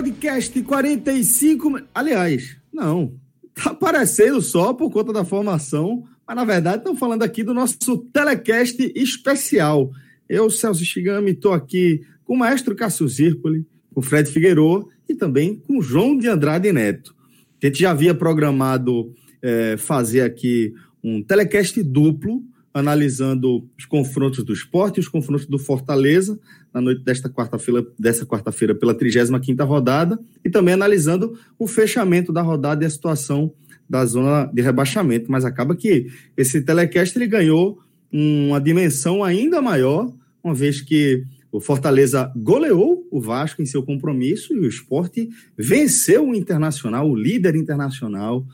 Podcast 45. Aliás, não. Tá aparecendo só por conta da formação, mas na verdade estão falando aqui do nosso telecast especial. Eu, Celso Shigami, estou aqui com o maestro Cássio Zirpoli, com o Fred Figueiredo e também com o João de Andrade Neto. A gente já havia programado é, fazer aqui um telecast duplo, analisando os confrontos do esporte e os confrontos do Fortaleza na noite desta quarta-feira, dessa quarta-feira pela 35ª rodada e também analisando o fechamento da rodada e a situação da zona de rebaixamento, mas acaba que esse telecast ele ganhou uma dimensão ainda maior, uma vez que o Fortaleza goleou o Vasco em seu compromisso e o esporte venceu o Internacional, o líder internacional,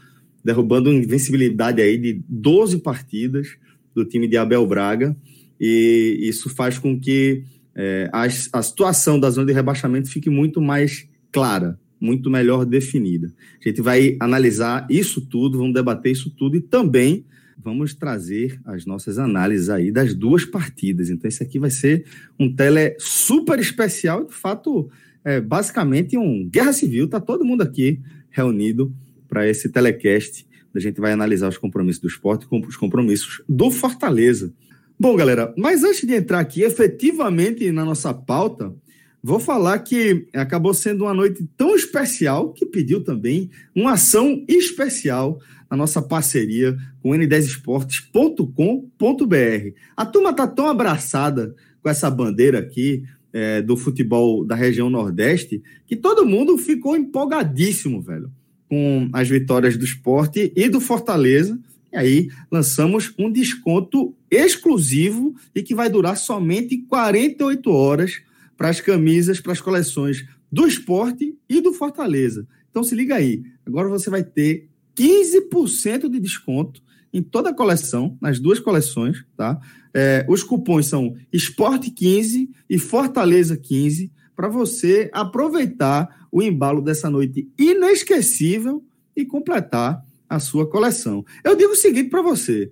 derrubando uma invencibilidade aí de 12 partidas do time de Abel Braga. E isso faz com que é, a, a situação da zona de rebaixamento fique muito mais clara, muito melhor definida. A gente vai analisar isso tudo, vamos debater isso tudo e também vamos trazer as nossas análises aí das duas partidas. Então, esse aqui vai ser um tele super especial, de fato, é basicamente um guerra civil. Tá todo mundo aqui reunido para esse telecast. A gente vai analisar os compromissos do esporte com os compromissos do Fortaleza. Bom, galera, mas antes de entrar aqui efetivamente na nossa pauta, vou falar que acabou sendo uma noite tão especial que pediu também uma ação especial na nossa parceria com n10esportes.com.br. A turma tá tão abraçada com essa bandeira aqui é, do futebol da região Nordeste que todo mundo ficou empolgadíssimo, velho, com as vitórias do esporte e do Fortaleza e aí lançamos um desconto exclusivo e que vai durar somente 48 horas para as camisas, para as coleções do esporte e do Fortaleza. Então se liga aí, agora você vai ter 15% de desconto em toda a coleção, nas duas coleções, tá? É, os cupons são Esporte 15 e Fortaleza 15, para você aproveitar o embalo dessa noite inesquecível e completar a sua coleção. Eu digo o seguinte para você: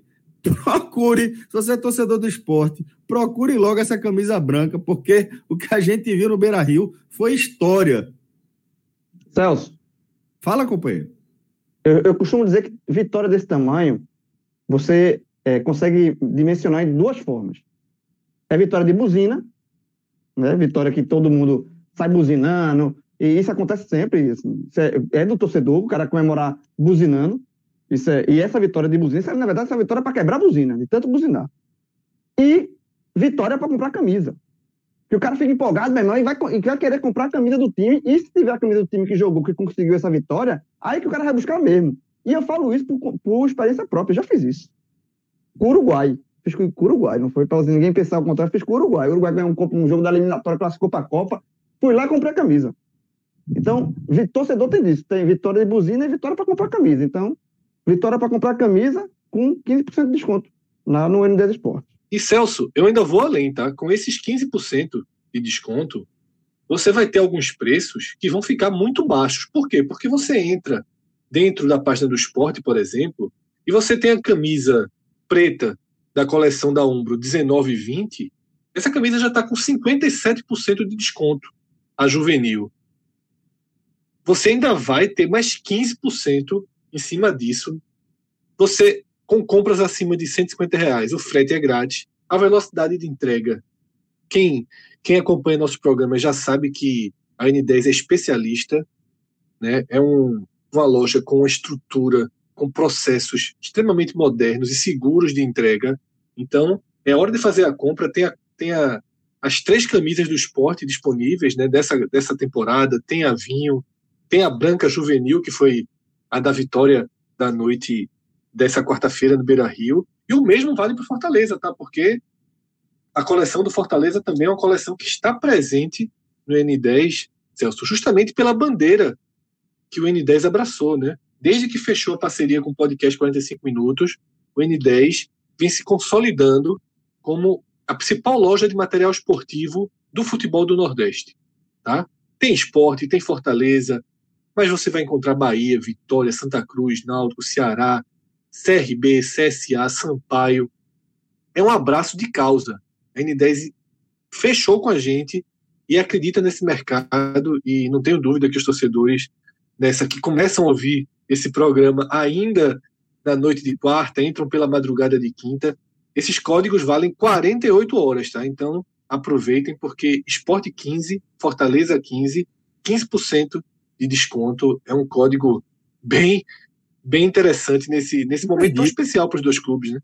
procure, se você é torcedor do esporte, procure logo essa camisa branca, porque o que a gente viu no Beira Rio foi história. Celso. Fala, companheiro. Eu, eu costumo dizer que vitória desse tamanho você é, consegue dimensionar em duas formas. É vitória de buzina, né? vitória que todo mundo sai buzinando, e isso acontece sempre. Assim, é, é, do torcedor, o cara comemorar buzinando. Isso é, e essa vitória de buzina, na verdade, essa vitória é para quebrar a buzina, de tanto buzinar. E vitória para comprar camisa. Que o cara fica empolgado, irmão, e vai, e vai querer comprar a camisa do time. E se tiver a camisa do time que jogou, que conseguiu essa vitória, aí que o cara vai buscar mesmo. E eu falo isso por, por experiência própria, já fiz isso. Com o Uruguai. Fiz com o Uruguai, não foi para ninguém pensar o contrário, fiz com o Uruguai. O Uruguai ganhou um, um jogo da eliminatória, classificou para a Copa. Fui lá e comprei a camisa. Então, torcedor tem disso. Tem vitória de buzina e vitória para comprar camisa. Então, vitória para comprar camisa com 15% de desconto lá no ND Esporte. E Celso, eu ainda vou além, tá? Com esses 15% de desconto, você vai ter alguns preços que vão ficar muito baixos. Por quê? Porque você entra dentro da página do esporte, por exemplo, e você tem a camisa preta da coleção da Umbro 19,20, essa camisa já está com 57% de desconto, a juvenil você ainda vai ter mais 15% em cima disso. Você, com compras acima de 150 reais, o frete é grátis, a velocidade de entrega. Quem, quem acompanha nosso programa já sabe que a N10 é especialista, né? é um, uma loja com uma estrutura, com processos extremamente modernos e seguros de entrega. Então, É hora de fazer a compra, tem, a, tem a, as três camisas do esporte disponíveis né, dessa, dessa temporada, tem a vinho, tem a branca juvenil, que foi a da vitória da noite dessa quarta-feira no Beira Rio, e o mesmo vale para o Fortaleza, tá? Porque a coleção do Fortaleza também é uma coleção que está presente no N10, Celso, justamente pela bandeira que o N10 abraçou, né? Desde que fechou a parceria com o podcast 45 Minutos, o N10 vem se consolidando como a principal loja de material esportivo do futebol do Nordeste. Tá? Tem esporte, tem Fortaleza, mas você vai encontrar Bahia, Vitória, Santa Cruz, Náutico, Ceará, CRB, CSA, Sampaio. É um abraço de causa. A N10 fechou com a gente e acredita nesse mercado e não tenho dúvida que os torcedores nessa que começam a ouvir esse programa ainda na noite de quarta, entram pela madrugada de quinta, esses códigos valem 48 horas, tá? Então aproveitem, porque Esporte 15, Fortaleza 15, 15% de desconto. É um código bem, bem interessante nesse, nesse momento tão especial para os dois clubes, né?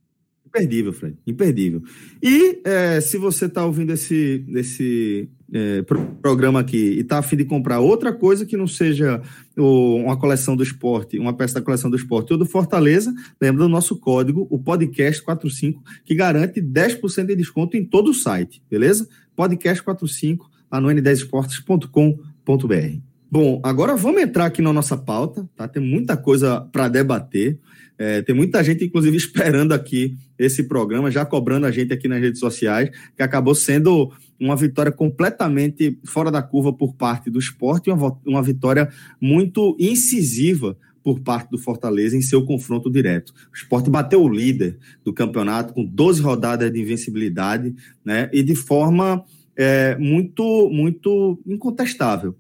Imperdível, Fred. Imperdível. E é, se você está ouvindo esse, esse é, programa aqui e está a fim de comprar outra coisa que não seja o, uma coleção do esporte, uma peça da coleção do esporte ou do Fortaleza, lembra do nosso código, o podcast45, que garante 10% de desconto em todo o site, beleza? Podcast45 lá no n10esportes.com.br. Bom, agora vamos entrar aqui na nossa pauta, tá? Tem muita coisa para debater. É, tem muita gente, inclusive, esperando aqui esse programa, já cobrando a gente aqui nas redes sociais, que acabou sendo uma vitória completamente fora da curva por parte do esporte uma, uma vitória muito incisiva por parte do Fortaleza em seu confronto direto. O esporte bateu o líder do campeonato com 12 rodadas de invencibilidade, né? E de forma é, muito, muito incontestável.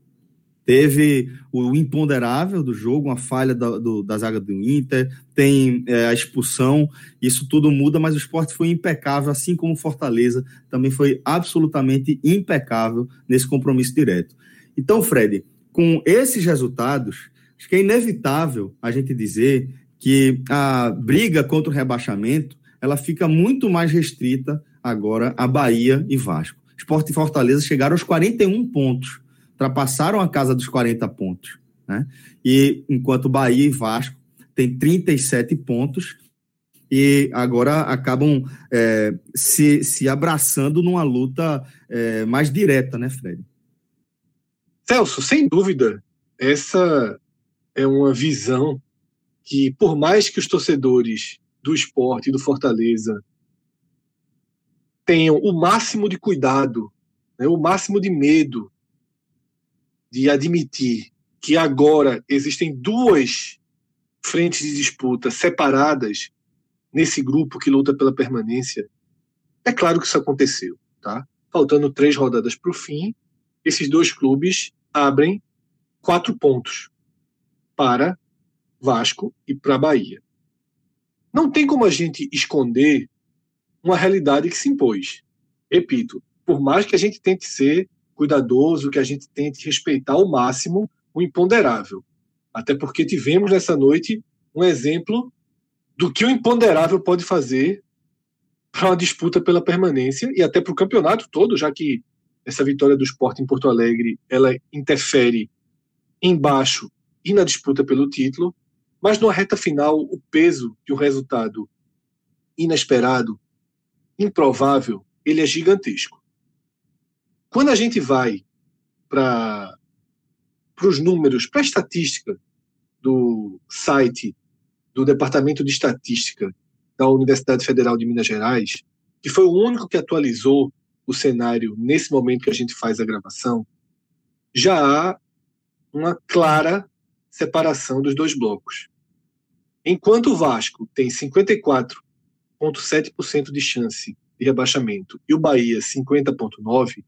Teve o imponderável do jogo, uma falha da, do, da zaga do Inter, tem é, a expulsão, isso tudo muda, mas o esporte foi impecável, assim como Fortaleza também foi absolutamente impecável nesse compromisso direto. Então, Fred, com esses resultados, acho que é inevitável a gente dizer que a briga contra o rebaixamento ela fica muito mais restrita agora a Bahia e Vasco. Esporte e Fortaleza chegaram aos 41 pontos ultrapassaram a casa dos 40 pontos. Né? E enquanto Bahia e Vasco têm 37 pontos e agora acabam é, se, se abraçando numa luta é, mais direta, né, Fred? Celso, sem dúvida, essa é uma visão que, por mais que os torcedores do esporte e do Fortaleza tenham o máximo de cuidado, né, o máximo de medo de admitir que agora existem duas frentes de disputa separadas nesse grupo que luta pela permanência, é claro que isso aconteceu, tá? Faltando três rodadas para o fim, esses dois clubes abrem quatro pontos para Vasco e para Bahia. Não tem como a gente esconder uma realidade que se impôs. Repito, por mais que a gente tente ser cuidadoso, que a gente tente respeitar ao máximo o imponderável. Até porque tivemos nessa noite um exemplo do que o imponderável pode fazer para uma disputa pela permanência e até para o campeonato todo, já que essa vitória do esporte em Porto Alegre ela interfere embaixo e na disputa pelo título, mas na reta final o peso de um resultado inesperado, improvável, ele é gigantesco. Quando a gente vai para os números, para a estatística do site do Departamento de Estatística da Universidade Federal de Minas Gerais, que foi o único que atualizou o cenário nesse momento que a gente faz a gravação, já há uma clara separação dos dois blocos. Enquanto o Vasco tem 54,7% de chance de rebaixamento e o Bahia 50,9%,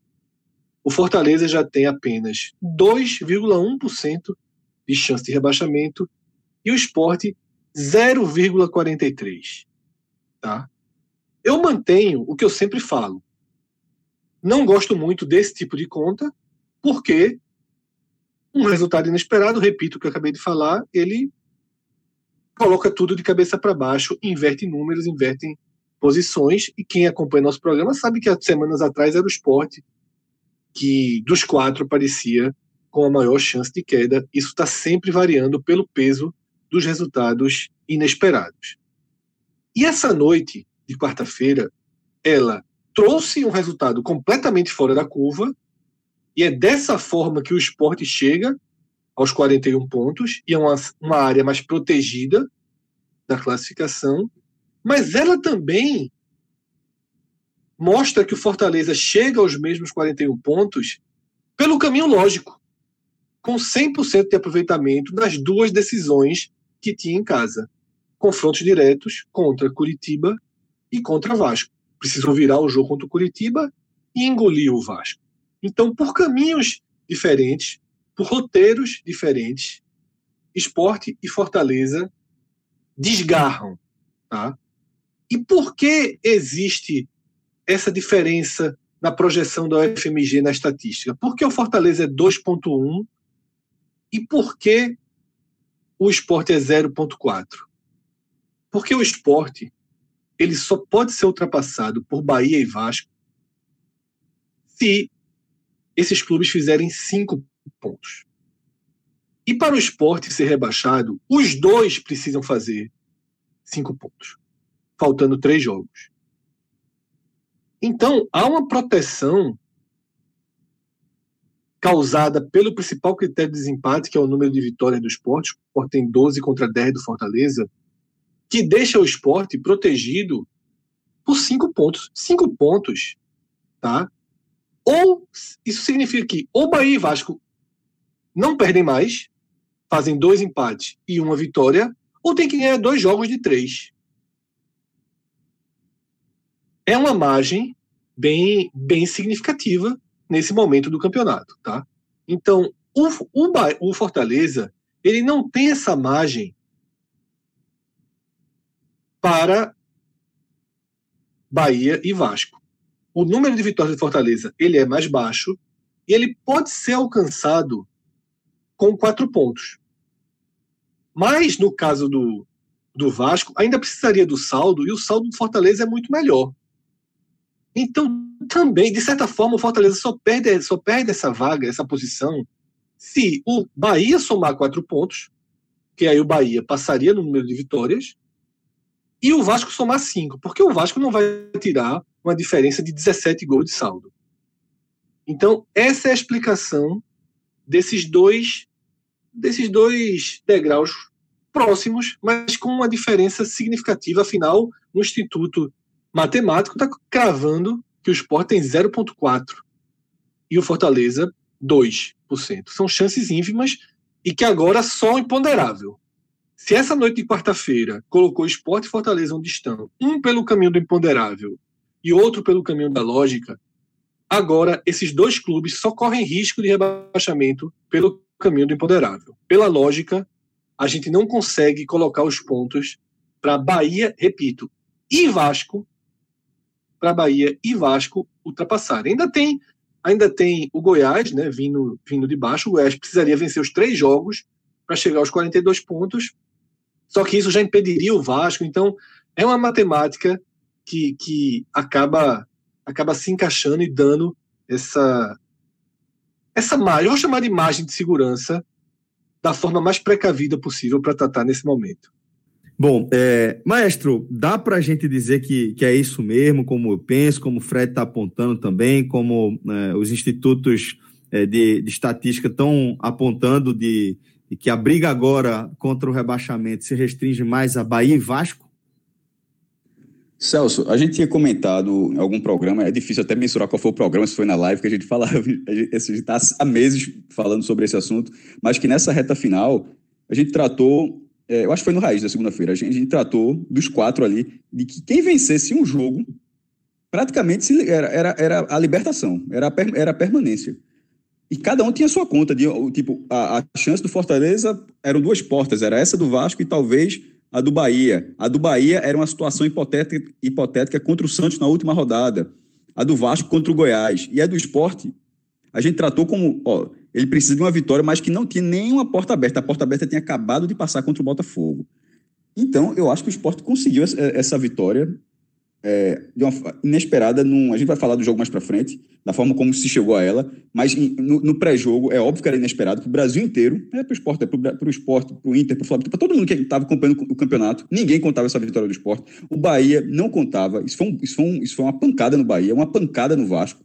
o Fortaleza já tem apenas 2,1% de chance de rebaixamento e o esporte 0,43%. Tá? Eu mantenho o que eu sempre falo. Não gosto muito desse tipo de conta, porque um resultado inesperado, repito o que eu acabei de falar, ele coloca tudo de cabeça para baixo, inverte números, inverte posições, e quem acompanha nosso programa sabe que há semanas atrás era o esporte que dos quatro parecia com a maior chance de queda. Isso está sempre variando pelo peso dos resultados inesperados. E essa noite de quarta-feira, ela trouxe um resultado completamente fora da curva, e é dessa forma que o esporte chega aos 41 pontos, e é uma, uma área mais protegida da classificação, mas ela também mostra que o Fortaleza chega aos mesmos 41 pontos pelo caminho lógico, com 100% de aproveitamento das duas decisões que tinha em casa. Confrontos diretos contra Curitiba e contra Vasco. Precisou virar o jogo contra o Curitiba e engolir o Vasco. Então, por caminhos diferentes, por roteiros diferentes, esporte e Fortaleza desgarram. Tá? E por que existe essa diferença na projeção da UFMG na estatística? Por que o Fortaleza é 2,1 e por que o esporte é 0,4? Porque o esporte ele só pode ser ultrapassado por Bahia e Vasco se esses clubes fizerem cinco pontos. E para o esporte ser rebaixado, os dois precisam fazer cinco pontos, faltando três jogos. Então, há uma proteção causada pelo principal critério de desempate, que é o número de vitórias do esporte. O esporte tem 12 contra 10 do Fortaleza, que deixa o esporte protegido por cinco pontos. Cinco pontos, tá? Ou isso significa que ou Bahia e Vasco não perdem mais, fazem dois empates e uma vitória, ou tem que ganhar dois jogos de três. É uma margem bem, bem significativa nesse momento do campeonato, tá? Então, o, o, o Fortaleza, ele não tem essa margem para Bahia e Vasco. O número de vitórias de Fortaleza ele é mais baixo e ele pode ser alcançado com quatro pontos. Mas no caso do, do Vasco, ainda precisaria do saldo e o saldo do Fortaleza é muito melhor. Então, também, de certa forma, o Fortaleza só perde, só perde essa vaga, essa posição, se o Bahia somar quatro pontos, que aí o Bahia passaria no número de vitórias, e o Vasco somar cinco, porque o Vasco não vai tirar uma diferença de 17 gols de saldo. Então, essa é a explicação desses dois desses dois degraus próximos, mas com uma diferença significativa. Afinal, o Instituto Matemático está cravando que o Sport tem 0,4% e o Fortaleza 2%. São chances ínfimas e que agora só imponderável. Se essa noite de quarta-feira colocou Sport e Fortaleza onde estão, um pelo caminho do imponderável e outro pelo caminho da lógica, agora esses dois clubes só correm risco de rebaixamento pelo caminho do imponderável. Pela lógica, a gente não consegue colocar os pontos para Bahia, repito, e Vasco para Bahia e Vasco ultrapassarem. Ainda tem, ainda tem o Goiás, né, vindo, vindo de baixo. O Goiás precisaria vencer os três jogos para chegar aos 42 pontos. Só que isso já impediria o Vasco. Então, é uma matemática que, que acaba, acaba se encaixando e dando essa, essa margem, vou chamar de margem de segurança, da forma mais precavida possível para tratar nesse momento. Bom, é, maestro, dá para a gente dizer que, que é isso mesmo, como eu penso, como o Fred está apontando também, como é, os institutos é, de, de, estatística estão apontando de, de, que a briga agora contra o rebaixamento se restringe mais a Bahia e Vasco? Celso, a gente tinha comentado em algum programa, é difícil até mensurar qual foi o programa, se foi na live que a gente falava, a gente está há meses falando sobre esse assunto, mas que nessa reta final a gente tratou, é, eu acho que foi no Raiz da segunda-feira, a gente, tratou dos quatro ali, de que quem vencesse um jogo, praticamente era, era, era a libertação, era a, era a permanência. E cada um tinha sua conta, de, tipo, a, a chance do Fortaleza eram duas portas, era essa do Vasco e talvez a do Bahia. A do Bahia era uma situação hipotética, hipotética contra o Santos na última rodada. A do Vasco contra o Goiás. E a do esporte, a gente tratou como, ó, ele precisa de uma vitória, mas que não tinha nenhuma porta aberta. A porta aberta tinha acabado de passar contra o Botafogo. Então, eu acho que o esporte conseguiu essa vitória é, de uma inesperada. Num, a gente vai falar do jogo mais para frente, da forma como se chegou a ela, mas no, no pré-jogo é óbvio que era inesperado para o Brasil inteiro, é para o esporte, é para o esporte, para o Inter, para o Flamengo, para todo mundo que estava acompanhando o campeonato. Ninguém contava essa vitória do esporte. O Bahia não contava. Isso foi, um, isso foi, um, isso foi uma pancada no Bahia, uma pancada no Vasco.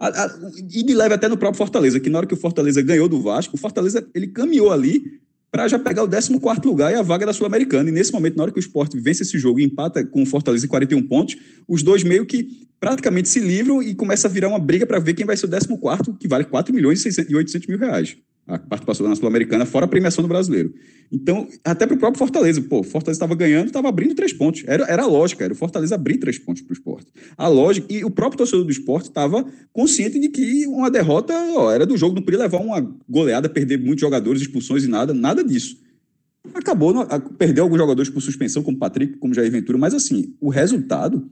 A, a, e de leve até no próprio Fortaleza, que na hora que o Fortaleza ganhou do Vasco, o Fortaleza ele caminhou ali para já pegar o 14 lugar e a vaga da Sul-Americana. E nesse momento, na hora que o esporte vence esse jogo e empata com o Fortaleza em 41 pontos, os dois meio que praticamente se livram e começa a virar uma briga para ver quem vai ser o 14, que vale 4 milhões e 800 mil reais a participação na Sul-Americana, fora a premiação do brasileiro. Então, até para o próprio Fortaleza, pô, Fortaleza estava ganhando, estava abrindo três pontos. Era, era a lógica, era o Fortaleza abrir três pontos para o esporte. A lógica, e o próprio torcedor do esporte estava consciente de que uma derrota ó, era do jogo, não podia levar uma goleada, perder muitos jogadores, expulsões e nada, nada disso. Acabou, perdeu alguns jogadores por suspensão, como Patrick, como Jair Ventura, mas assim, o resultado,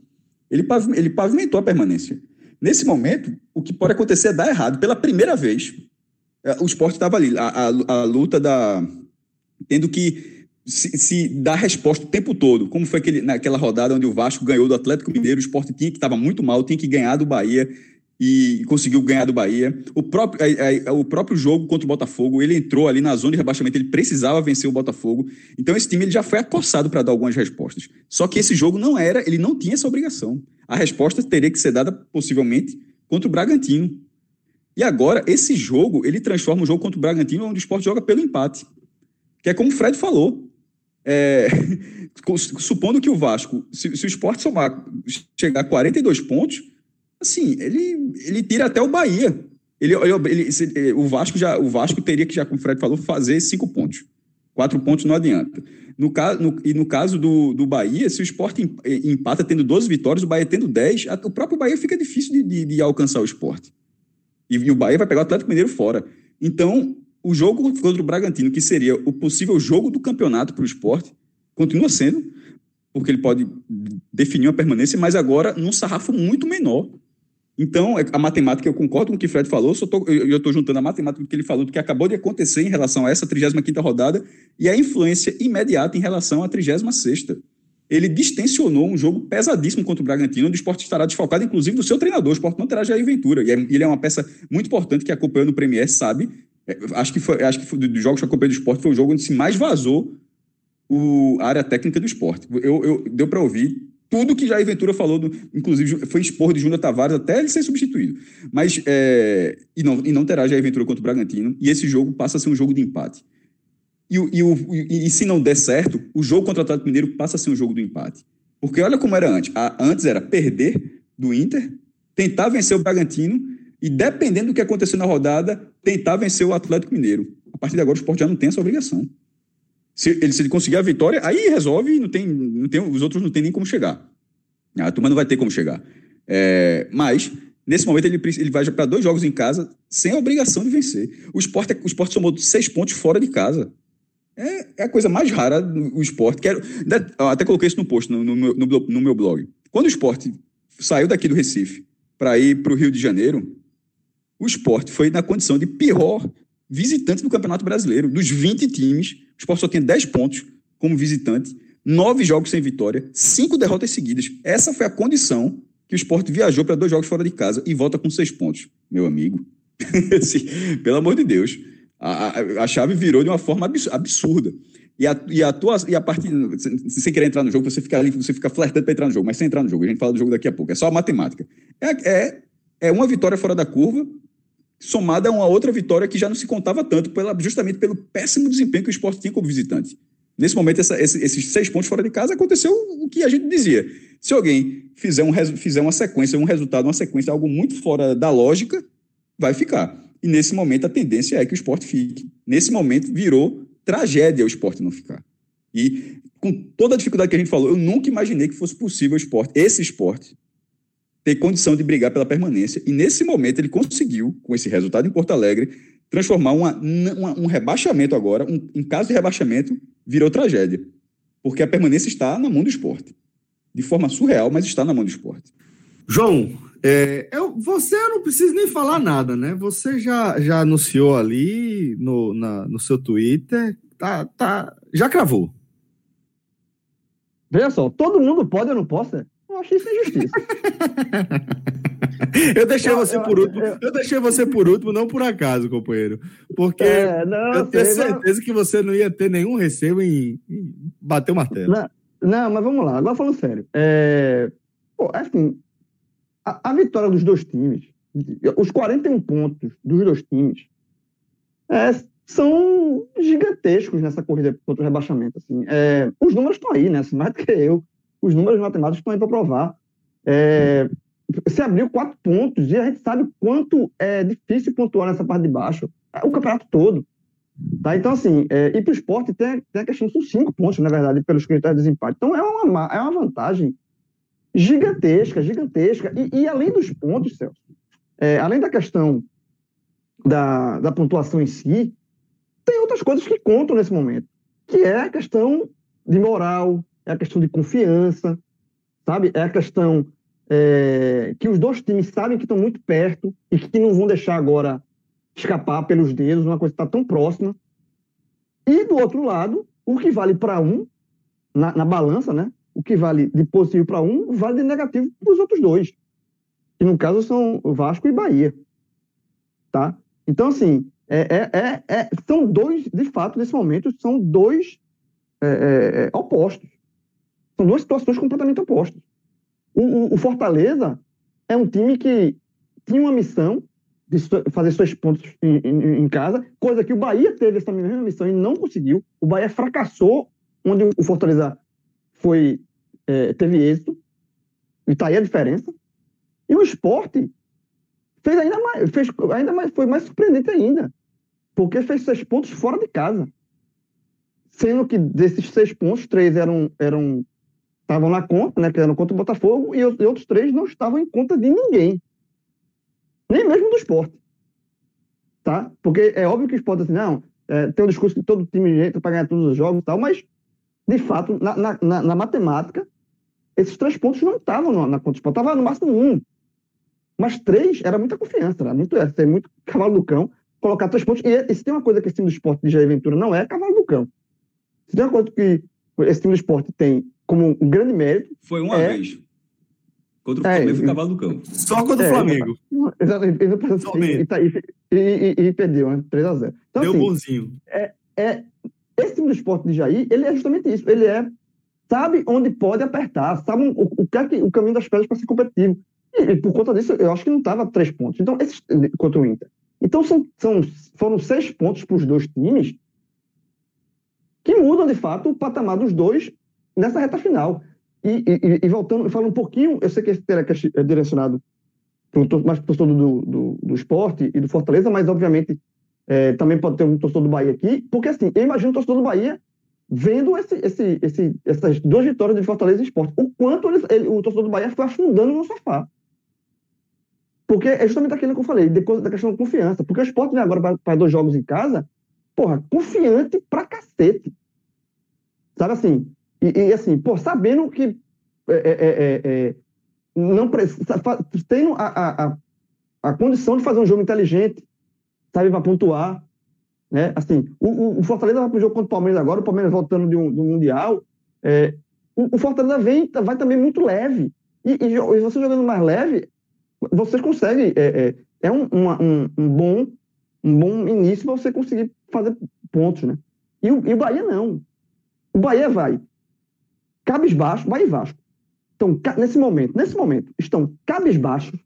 ele, ele pavimentou a permanência. Nesse momento, o que pode acontecer é dar errado. Pela primeira vez, o esporte estava ali, a, a, a, luta da. tendo que se, se, dar resposta o tempo todo. Como foi aquele, naquela rodada onde o Vasco ganhou do Atlético Mineiro, o esporte tinha que estava muito mal, tinha que ganhar do Bahia e conseguiu ganhar do Bahia. O próprio, a, o próprio jogo contra o Botafogo, ele entrou ali na zona de rebaixamento, ele precisava vencer o Botafogo. Então esse time ele já foi acossado para dar algumas respostas. Só que esse jogo não era, ele não tinha essa obrigação. A resposta teria que ser dada possivelmente contra o Bragantino. E agora, esse jogo, ele transforma o jogo contra o Bragantino, onde o esporte joga pelo empate. Que é como o Fred falou. É, supondo que o Vasco, se, se, o esporte somar, chegar a 42 pontos, assim, ele, ele tira até o Bahia. Ele, ele, ele, o, Vasco já, o Vasco teria que, já como o Fred falou, fazer cinco pontos. Quatro pontos não adianta. No, no, e no caso do, do Bahia, se o esporte empata tendo 12 vitórias, o Bahia tendo 10, o próprio Bahia fica difícil de, de, de alcançar o esporte. E, e o Bahia vai pegar o Atlético Mineiro fora. Então, o jogo contra o Bragantino, que seria o possível jogo do campeonato para o esporte, continua sendo, porque ele pode definir uma permanência, mas agora num sarrafo muito menor. Então, é, a matemática, eu concordo com o que o Fred falou, só tô, eu estou juntando a matemática do que ele falou, do que acabou de acontecer em relação a essa 35ª rodada e a influência imediata em relação à 36ª ele distensionou um jogo pesadíssimo contra o Bragantino, onde o esporte estará desfalcado, inclusive, do seu treinador. O esporte não terá Jair Ventura. E é, ele é uma peça muito importante que acompanhou no Premier, sabe? É, acho que foi, acho que foi, dos jogos que acompanhei do esporte foi o jogo onde se mais vazou o, a área técnica do esporte. Eu, eu deu para ouvir tudo que Jair Ventura falou, do, inclusive foi expor de Júnior Tavares até ele ser substituído. Mas, é, e, não, e não terá Jair Ventura contra o Bragantino, e esse jogo passa a ser um jogo de empate. E, e, e, e, se não der certo, o jogo contra o Atlético Mineiro passa a ser um jogo do empate. Porque olha como era antes. A, antes era perder do Inter, tentar vencer o Bragantino e, dependendo do que aconteceu na rodada, tentar vencer o Atlético Mineiro. A partir de agora, o esporte já não tem essa obrigação. Se ele, se ele conseguir a vitória, aí resolve, não tem, não tem, os outros não tem nem como chegar. A turma não vai ter como chegar. É, mas, nesse momento, ele, ele vai para dois jogos em casa sem a obrigação de vencer. O esporte, o esporte somou seis pontos fora de casa. É, é a coisa mais rara do esporte. Quero, até coloquei isso no post no, no, no, no meu blog. Quando o esporte saiu daqui do Recife para ir para o Rio de Janeiro, o esporte foi na condição de pior visitante do Campeonato Brasileiro. Dos 20 times, o esporte só tem 10 pontos como visitante, nove jogos sem vitória, cinco derrotas seguidas. Essa foi a condição que o esporte viajou para dois jogos fora de casa e volta com seis pontos. Meu amigo, assim, pelo amor de Deus. A, a, chave virou de uma forma absurda. E a, e a, tua, e a partir. Se você querer entrar no jogo, você fica ali, você fica flertando para entrar no jogo, mas sem entrar no jogo, a gente fala do jogo daqui a pouco. É só a matemática. É, é, é uma vitória fora da curva, somada a uma outra vitória que já não se contava tanto, pela, justamente pelo péssimo desempenho que o esporte tinha como visitante. Nesse momento, essa, esse, esses seis pontos fora de casa, aconteceu o que a gente dizia. Se alguém fizer, um, fizer uma sequência, um resultado, uma sequência, algo muito fora da lógica, vai ficar. E nesse momento a tendência é que o esporte fique. Nesse momento virou tragédia o esporte não ficar. E com toda a dificuldade que a gente falou, eu nunca imaginei que fosse possível o esporte, esse esporte, ter condição de brigar pela permanência. E nesse momento ele conseguiu, com esse resultado em Porto Alegre, transformar uma, uma, um rebaixamento agora, um, em caso de rebaixamento, virou tragédia. Porque a permanência está na mão do esporte. De forma surreal, mas está na mão do esporte. João, é, eu, você não precisa nem falar nada, né? Você já, já anunciou ali no, na, no seu Twitter, tá, tá, já cravou. Veja só, todo mundo pode, eu não posso, né? eu acho isso injustiça. eu deixei você por último. Eu deixei você por último, não por acaso, companheiro. Porque É, não, eu tenho sei, certeza que você não ia ter nenhum receio em, em bater o martelo. Não, não, mas vamos lá, agora falando sério. É, pô, assim, a, a vitória dos dois times, os 41 pontos dos dois times, é, são gigantescos nessa corrida contra o rebaixamento. Assim. É, os números estão aí, né? Assim, mais do que eu. Os números matemáticos estão aí para provar. É, se abriu quatro pontos e a gente sabe quanto é difícil pontuar nessa parte de baixo. É, O campeonato todo. Tá? Então, assim, é, e para o esporte tem, tem a questão são cinco pontos, na verdade, pelos critérios de desempate. Então, é uma, ma- é uma vantagem gigantesca, gigantesca. E, e além dos pontos, Celso, é, além da questão da, da pontuação em si, tem outras coisas que contam nesse momento, que é a questão de moral, é a questão de confiança, sabe? É a questão é, que os dois times sabem que estão muito perto e que não vão deixar agora escapar pelos dedos, uma coisa que está tão próxima. E do outro lado, o que vale para um, na, na balança, né? O que vale de positivo para um, vale de negativo para os outros dois. Que no caso são Vasco e Bahia. Tá? Então, assim, é, é, é, é- são dois, de fato, nesse momento, são dois é, é, opostos. São duas situações completamente opostas. O, o- o Fortaleza é um time que tinha uma missão de fazer seus pontos em, em- em casa, coisa que o Bahia teve essa mesma missão e não conseguiu. O Bahia fracassou, onde o Fortaleza foi, é, teve êxito, e tá aí a diferença. E o esporte fez ainda mais, fez ainda mais, foi mais surpreendente ainda, porque fez seis pontos fora de casa. Sendo que desses seis pontos, três eram eram estavam na conta, né, que eram contra o Botafogo, e, e outros três não estavam em conta de ninguém. Nem mesmo do esporte. Tá? Porque é óbvio que o esporte, assim, não, é, tem um discurso que todo time entra para ganhar todos os jogos e tal, mas, de fato, na, na, na- na matemática, esses três pontos não estavam na, na conta do esporte, estava no máximo um. Mas três era muita confiança, era muito, era muito cavalo do cão, colocar três pontos. E, e se tem uma coisa que esse time do esporte de Jair Ventura não é, é cavalo do cão. Se tem uma coisa que esse time do esporte tem como um grande mérito, Foi uma É. vez. Contra o É, Flamengo foi e- cavalo do campo. Só contra o É, Flamengo. Exatamente. E, tá- e- e- e- perdeu, né? 3x0. Então, Deu assim, bonzinho. é, esse time do esporte de Jair, ele é justamente isso. Ele é, sabe onde pode apertar, sabe o, o, que é que- o caminho das pedras para ser competitivo. E, e por conta disso, eu acho que não estava três pontos. Então, esses, contra o Inter. Então, são, são, foram seis pontos para os dois times que mudam, de fato, o patamar dos dois nessa reta final. E, e, e- voltando, falando um pouquinho, eu sei que esse telecast é direcionado pro mais para o torcedor do, do, do esporte e do Fortaleza, mas, obviamente, é, também pode ter um torcedor do Bahia aqui, porque assim, eu imagino o torcedor do Bahia vendo esse, esse, esse, essas duas vitórias de Fortaleza e Esporte. O quanto ele- ele- o torcedor do Bahia foi afundando no sofá. Porque é justamente aquilo que eu falei, da questão da confiança. Porque o Esporte vem agora para dois jogos em casa, porra, confiante pra cacete. Sabe assim? E, e, assim, pô, sabendo que é, é, é, é, não precisa, tendo a, a, a, a condição de fazer um jogo inteligente, sabe, para pontuar. Né? Assim, o, o- Fortaleza vai para o jogo contra o Palmeiras agora, o Palmeiras voltando de um, do Mundial. é, o, o Fortaleza vem, vai também muito leve. E, e, e você jogando mais leve, você consegue. É, é, é um, uma- um, um bom, um bom início para você conseguir fazer pontos. Né? E, o, e o Bahia não. O Bahia vai cabisbaixo, Bahia e Vasco. Então, nesse momento, nesse momento, estão cabisbaixos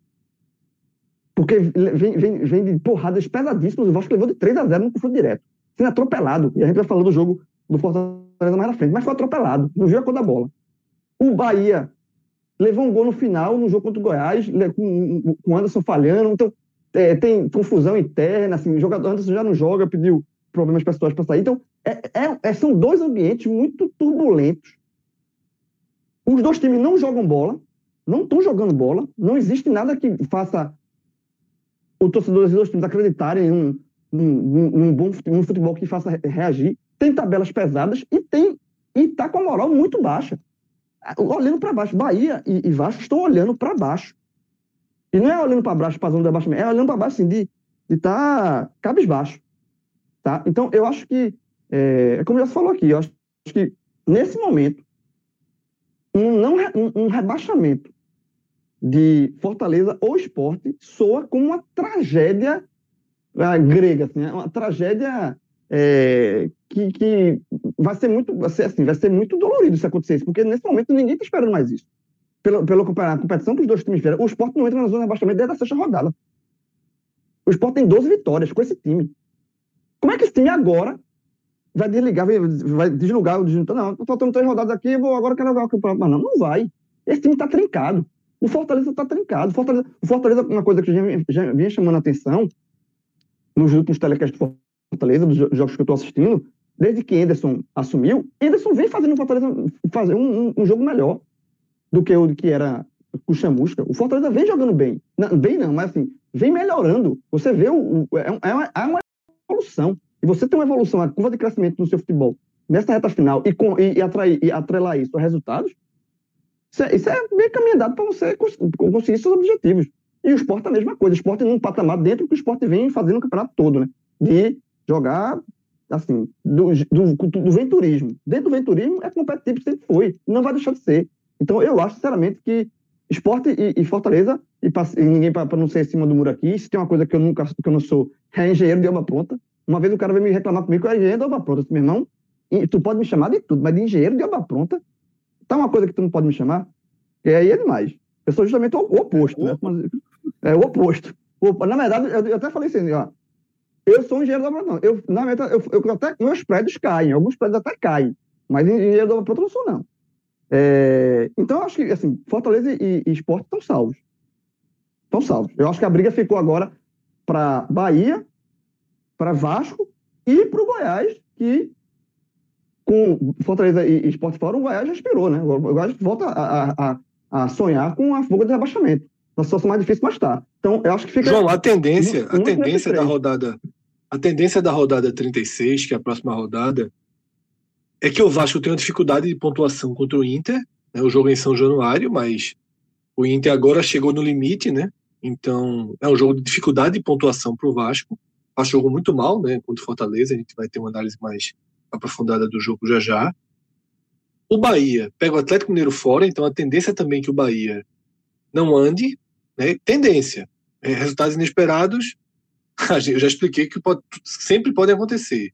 porque vem, vem, vem de porradas pesadíssimas. O Vasco levou de 3 a 0 no confronto direto. Sendo atropelado. E a gente vai falando do jogo do Fortaleza mais na frente. Mas foi atropelado. Não viu a cor da bola. O Bahia levou um gol no final, no jogo contra o Goiás, com o Anderson falhando. Então, é, tem confusão interna. Assim, o jogador Anderson já não joga, pediu problemas pessoais para sair. Então, é- é- é- são dois ambientes muito turbulentos. Os dois times não jogam bola, não estão jogando bola. Não existe nada que faça o torcedor dois times acreditarem em um, num, num bom num futebol que faça re- reagir. Tem tabelas pesadas e tem e tá com a moral muito baixa. Olhando para baixo, Bahia e, e Vasco estão olhando para baixo. E não é olhando para baixo para zona de abaixamento, é olhando para baixo assim, de estar tá cabisbaixo. Tá? Então, eu acho que, é, é como já se falou aqui, eu acho que nesse momento, um, não, um, um rebaixamento de Fortaleza ou esporte soa como uma tragédia uh, grega, assim, uma tragédia é, que, que vai ser muito vai ser, assim, vai ser muito dolorido se acontecer porque nesse momento ninguém está esperando mais isso. Pela, pela competição que os dois times fizeram, o esporte não entra na zona de rebaixamento desde a sexta rodada. O esporte tem 12 vitórias com esse time. Como é que esse time agora vai desligar, vai, vai deslugar o disjuntor? Não, faltando três rodadas aqui, vou, agora quero jogar o campeonato. Não, não vai. Esse time está trincado. O Fortaleza está trincado. O Fortaleza, o Fortaleza, uma coisa que já, já vinha chamando a atenção nos últimos telecasts do Fortaleza, dos jogos que eu estou assistindo, desde que Anderson assumiu, Anderson vem fazendo o Fortaleza fazer um, um, um, jogo melhor do que o que era o Chamusca. O Fortaleza vem jogando bem. Não, bem não, mas assim, vem melhorando. Você vê, o, o é, é, uma, é uma evolução. E você tem uma evolução, a curva de crescimento no seu futebol nessa reta final e, com, e, e, atrair, e atrelar isso a resultados, isso é, isso é bem caminhado para você conseguir seus objetivos. E o esporte é a mesma coisa. O esporte num patamar dentro que o esporte vem fazendo o campeonato todo, né? De jogar, assim, do, do, do venturismo. Dentro do venturismo é competitivo, sempre foi. Não vai deixar de ser. Então, eu acho, sinceramente, que esporte e, e Fortaleza, e, e ninguém para não ser em cima do muro aqui, se tem uma coisa que eu nunca, que eu não sou, é engenheiro de obra pronta. Uma vez o cara veio me reclamar comigo que eu era engenheiro de obra pronta. Eu disse, meu irmão, tu pode me chamar de tudo, mas de engenheiro de obra pronta, tá uma coisa que tu não pode me chamar, e aí é demais. Eu sou justamente o, oposto, né? É o oposto. Na verdade, eu, até falei assim, ó, eu sou um engenheiro obra pronta. Eu, na verdade, eu, eu, até, meus prédios caem, alguns prédios até caem, mas engenheiro pronta eu não sou, não. É, então, eu acho que, assim, Fortaleza e, e Esporte estão salvos. Estão salvos. Eu acho que a briga ficou agora para Bahia, para Vasco e para o Goiás, que com Fortaleza e Esporte fora, o Goiás já esperou, né? O Goiás volta a, a, a sonhar com a fuga de rebaixamento. Uma situação mais difícil, mas está. Então, eu acho que fica. João, a tendência, a tendência da rodada. A tendência da rodada 36, que é a próxima rodada, é que o Vasco tem uma dificuldade de pontuação contra o Inter. Né? O jogo é em São Januário, mas o Inter agora chegou no limite, né? Então, é um jogo de dificuldade de pontuação para o Vasco. O Vasco jogou muito mal, né? Contra o Fortaleza. A gente vai ter uma análise mais aprofundada do jogo já já. O Bahia pega o Atlético Mineiro fora, então a tendência é também que o Bahia não ande, né? Tendência. É, resultados inesperados, eu já expliquei que pode, sempre podem acontecer.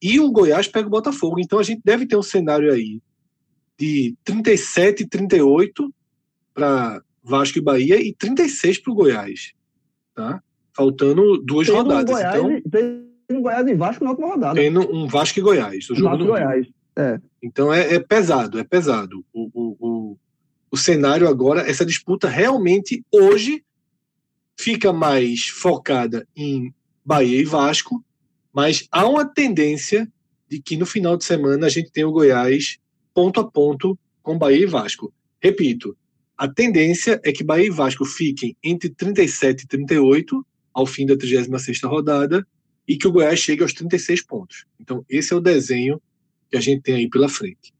E o Goiás pega o Botafogo, então a gente deve ter um cenário aí de 37 e 38 para Vasco e Bahia e 36 para o Goiás, tá? Faltando duas tem rodadas. Um Goiás, então, tem um Goiás e Vasco na última rodada. Tendo um Vasco e Goiás. O jogo Vasco e Goiás. É. Então é, é, pesado, é pesado. O, o, o, o cenário agora, essa disputa realmente hoje fica mais focada em Bahia e Vasco, mas há uma tendência de que no final de semana a gente tem o Goiás ponto a ponto com Bahia e Vasco. Repito, a tendência é que Bahia e Vasco fiquem entre 37 e 38 ao fim da 36ª rodada e que o Goiás chegue aos 36 pontos. Então, esse é o desenho que a gente tem aí pela frente.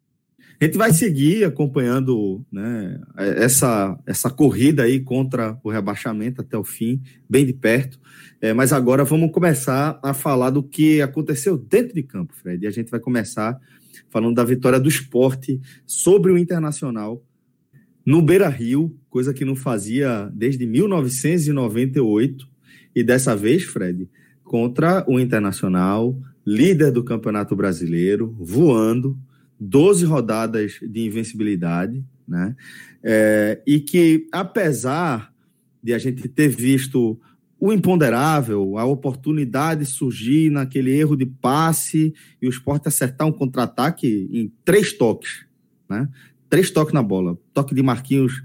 A gente vai seguir acompanhando né, essa, essa corrida aí contra o rebaixamento até o fim, bem de perto. É, mas agora vamos começar a falar do que aconteceu dentro de campo, Fred. E a gente vai começar falando da vitória do esporte sobre o Internacional no Beira Rio, coisa que não fazia desde 1998. E dessa vez, Fred, contra o Internacional, líder do Campeonato Brasileiro, voando, 12 rodadas de invencibilidade, né? É, e que, apesar de a gente ter visto o imponderável, a oportunidade surgir naquele erro de passe e o esporte acertar um contra-ataque em três toques, né? Três toques na bola. Toque de Marquinhos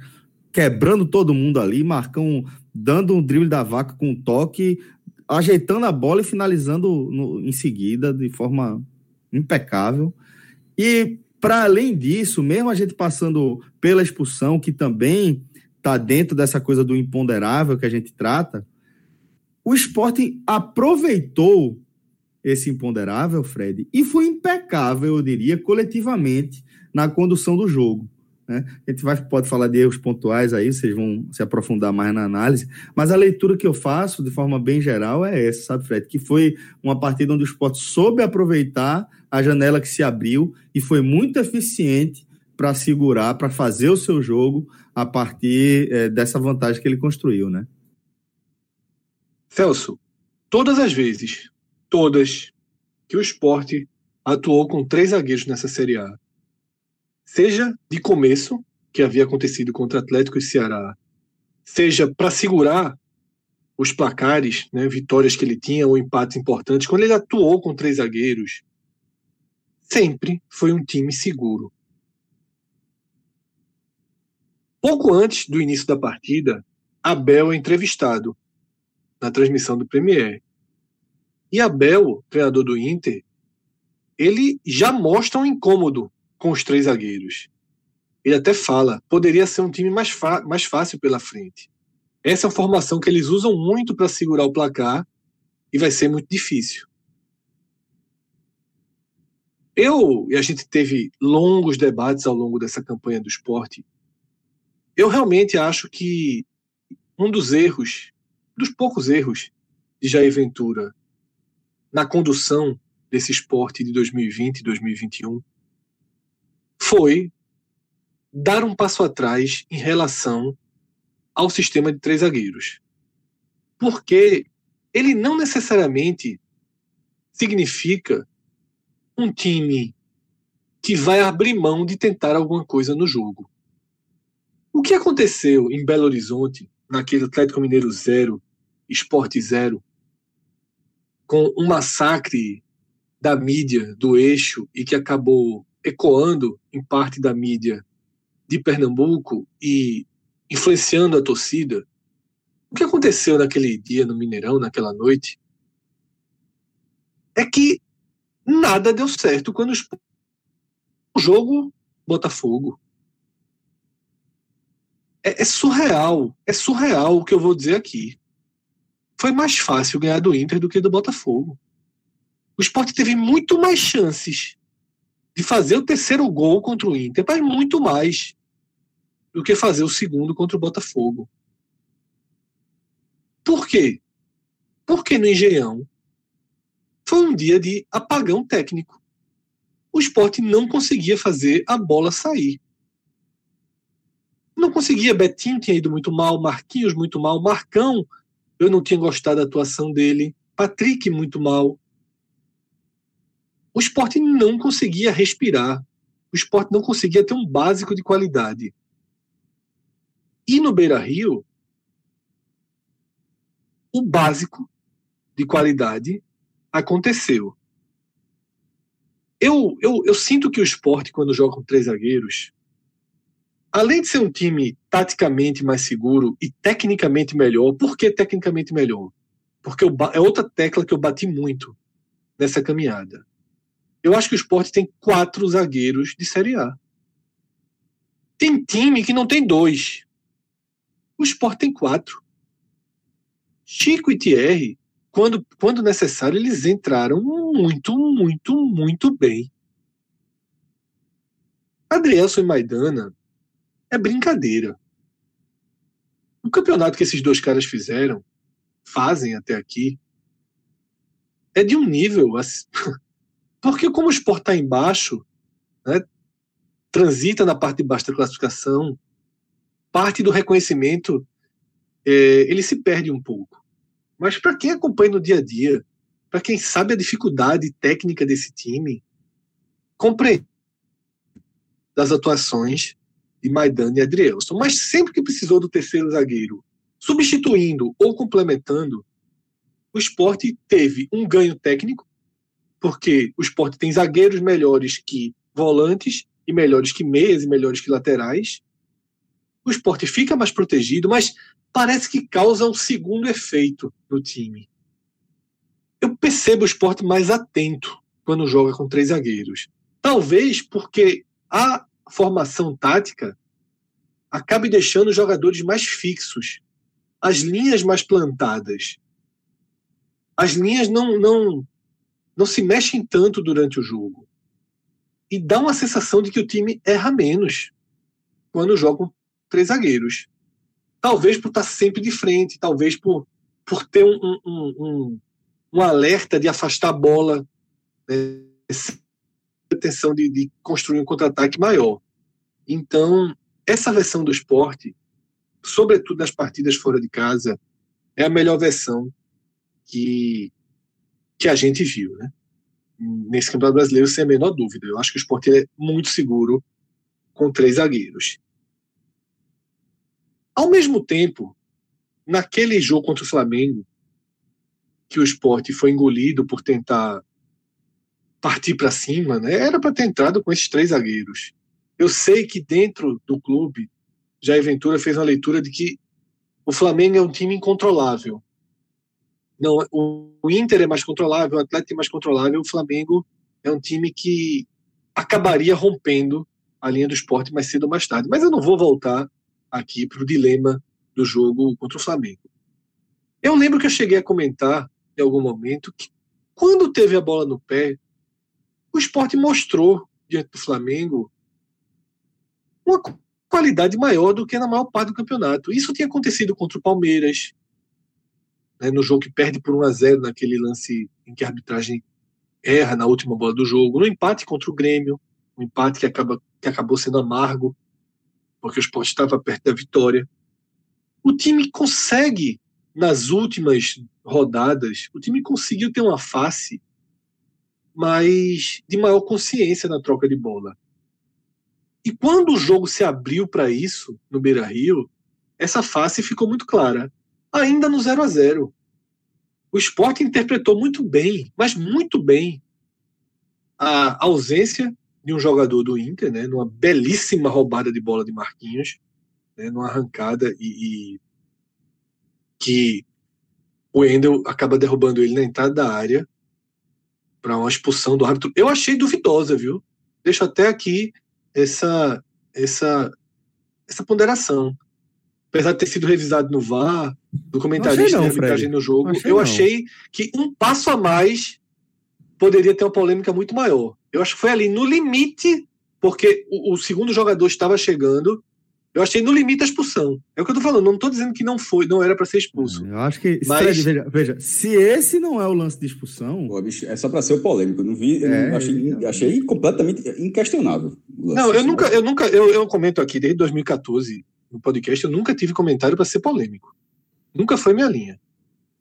quebrando todo mundo ali, Marcão dando um drible da vaca com um toque, ajeitando a bola e finalizando no, em seguida de forma impecável. E para além disso, mesmo a gente passando pela expulsão, que também está dentro dessa coisa do imponderável que a gente trata, o esporte aproveitou esse imponderável, Fred, e foi impecável, eu diria, coletivamente na condução do jogo. Né? A gente vai, pode falar de erros pontuais aí, vocês vão se aprofundar mais na análise, mas a leitura que eu faço, de forma bem geral, é essa, sabe, Fred? Que foi uma partida onde o esporte soube aproveitar a janela que se abriu e foi muito eficiente para segurar, para fazer o seu jogo a partir é, dessa vantagem que ele construiu, né? Celso, todas as vezes, todas, que o esporte atuou com três zagueiros nessa Série A, seja de começo, que havia acontecido contra Atlético e Ceará, seja para segurar os placares, né, vitórias que ele tinha ou empates importantes, quando ele atuou com três zagueiros, sempre foi um time seguro. Pouco antes do início da partida, Abel é entrevistado na transmissão do Premier. E Abel, treinador do Inter, ele já mostra um incômodo com os três zagueiros. Ele até fala, poderia ser um time mais, mais fácil pela frente. Essa é uma formação que eles usam muito para segurar o placar e vai ser muito difícil. Eu e a gente teve longos debates ao longo dessa campanha do esporte. Eu realmente acho que um dos erros, dos poucos erros de Jair Ventura na condução desse esporte de 2020 e 2021 foi dar um passo atrás em relação ao sistema de três zagueiros. Porque ele não necessariamente significa um time que vai abrir mão de tentar alguma coisa no jogo. O que aconteceu em Belo Horizonte, naquele Atlético Mineiro 0, Esporte 0, com um massacre da mídia do eixo e que acabou ecoando em parte da mídia de Pernambuco e influenciando a torcida. O que aconteceu naquele dia no Mineirão, naquela noite, é que nada deu certo quando o jogo Botafogo. É, é surreal, é surreal o que eu vou dizer aqui. Foi mais fácil ganhar do Inter do que do Botafogo. O esporte teve muito mais chances de fazer o terceiro gol contra o Inter, mas muito mais do que fazer o segundo contra o Botafogo. Por quê? Porque no Engenhão foi um dia de apagão técnico. O esporte não conseguia fazer a bola sair. Não conseguia. Betinho tinha ido muito mal, Marquinhos muito mal, Marcão, eu não tinha gostado da atuação dele, Patrick muito mal. O esporte não conseguia respirar. O esporte não conseguia ter um básico de qualidade. E no Beira Rio, o básico de qualidade aconteceu. Eu, eu, eu sinto que o esporte, quando joga com três zagueiros, além de ser um time taticamente mais seguro e tecnicamente melhor, por que tecnicamente melhor? Porque eu, é outra tecla que eu bati muito nessa caminhada. Eu acho que o esporte tem quatro zagueiros de Série A. Tem time que não tem dois. O Sport tem quatro. Chico e Thierry, quando, quando necessário, eles entraram muito, muito, muito bem. Adrielson e Maidana é brincadeira. O campeonato que esses dois caras fizeram, fazem até aqui, é de um nível. Assim, porque, como o Sport está embaixo, né, transita na parte de baixo da classificação, parte do reconhecimento é, ele se perde um pouco. Mas para quem acompanha no dia a dia, para quem sabe a dificuldade técnica desse time, compreende das atuações de Maidana e Adrielson. Mas sempre que precisou do terceiro zagueiro, substituindo ou complementando, o esporte teve um ganho técnico, porque o esporte tem zagueiros melhores que volantes, e melhores que meias, e melhores que laterais, o esporte fica mais protegido, mas parece que causa um segundo efeito no time. Eu percebo o esporte mais atento quando joga com três zagueiros. Talvez porque a formação tática acabe deixando os jogadores mais fixos, as linhas mais plantadas. As linhas não, não, não se mexem tanto durante o jogo. E dá uma sensação de que o time erra menos quando joga três zagueiros. Talvez por estar sempre de frente, talvez por, por ter um, um, um, um alerta de afastar a bola, né, intenção de, de construir um contra-ataque maior. Então, essa versão do esporte, sobretudo nas partidas fora de casa, é a melhor versão que, que a gente viu, né? Nesse campeonato brasileiro, sem a menor dúvida. Eu acho que o esporte é muito seguro com três zagueiros. Ao mesmo tempo, naquele jogo contra o Flamengo, que o esporte foi engolido por tentar partir para cima, né? Era para ter entrado com esses três zagueiros. Eu sei que dentro do clube, Jair Ventura fez uma leitura de que o Flamengo é um time incontrolável. Não, o, Inter é mais controlável, o Atlético é mais controlável, o Flamengo é um time que acabaria rompendo a linha do esporte mais cedo ou mais tarde. Mas eu não vou voltar aqui para o dilema do jogo contra o Flamengo. Eu lembro que eu cheguei a comentar em algum momento que quando teve a bola no pé, o esporte mostrou diante do Flamengo uma qualidade maior do que na maior parte do campeonato. Isso tinha acontecido contra o Palmeiras, né, no jogo que perde por 1 a 0 naquele lance em que a arbitragem erra na última bola do jogo, no empate contra o Grêmio, um empate que, acaba, que acabou sendo amargo, porque o esporte estava perto da vitória. O time consegue, nas últimas rodadas, o time conseguiu ter uma face mais de maior consciência na troca de bola. E quando o jogo se abriu para isso no Beira Rio, essa face ficou muito clara. Ainda no 0 a 0 O esporte interpretou muito bem, mas muito bem, a ausência de um jogador do Inter, né, numa belíssima roubada de bola de Marquinhos, né, numa arrancada e, e que o Endel acaba derrubando ele na entrada da área para uma expulsão do árbitro. Eu achei duvidosa, viu? Deixo até aqui essa essa essa ponderação. Apesar de ter sido revisado no VAR, do comentarista não, de no jogo, achei eu não. achei que um passo a mais poderia ter uma polêmica muito maior. Eu acho que foi ali no limite, porque o, o segundo jogador estava chegando eu achei no limite a expulsão. É o que eu tô falando. Não tô dizendo que não foi, não era para ser expulso. Eu acho que. Mas... Fred, veja, veja, se esse não é o lance de expulsão. Pô, bicho, é só para ser o polêmico. Eu não vi. Eu é, achei, é... achei completamente inquestionável. Não, eu nunca, eu nunca, eu, eu comento aqui desde 2014 no podcast, eu nunca tive comentário para ser polêmico. Nunca foi minha linha.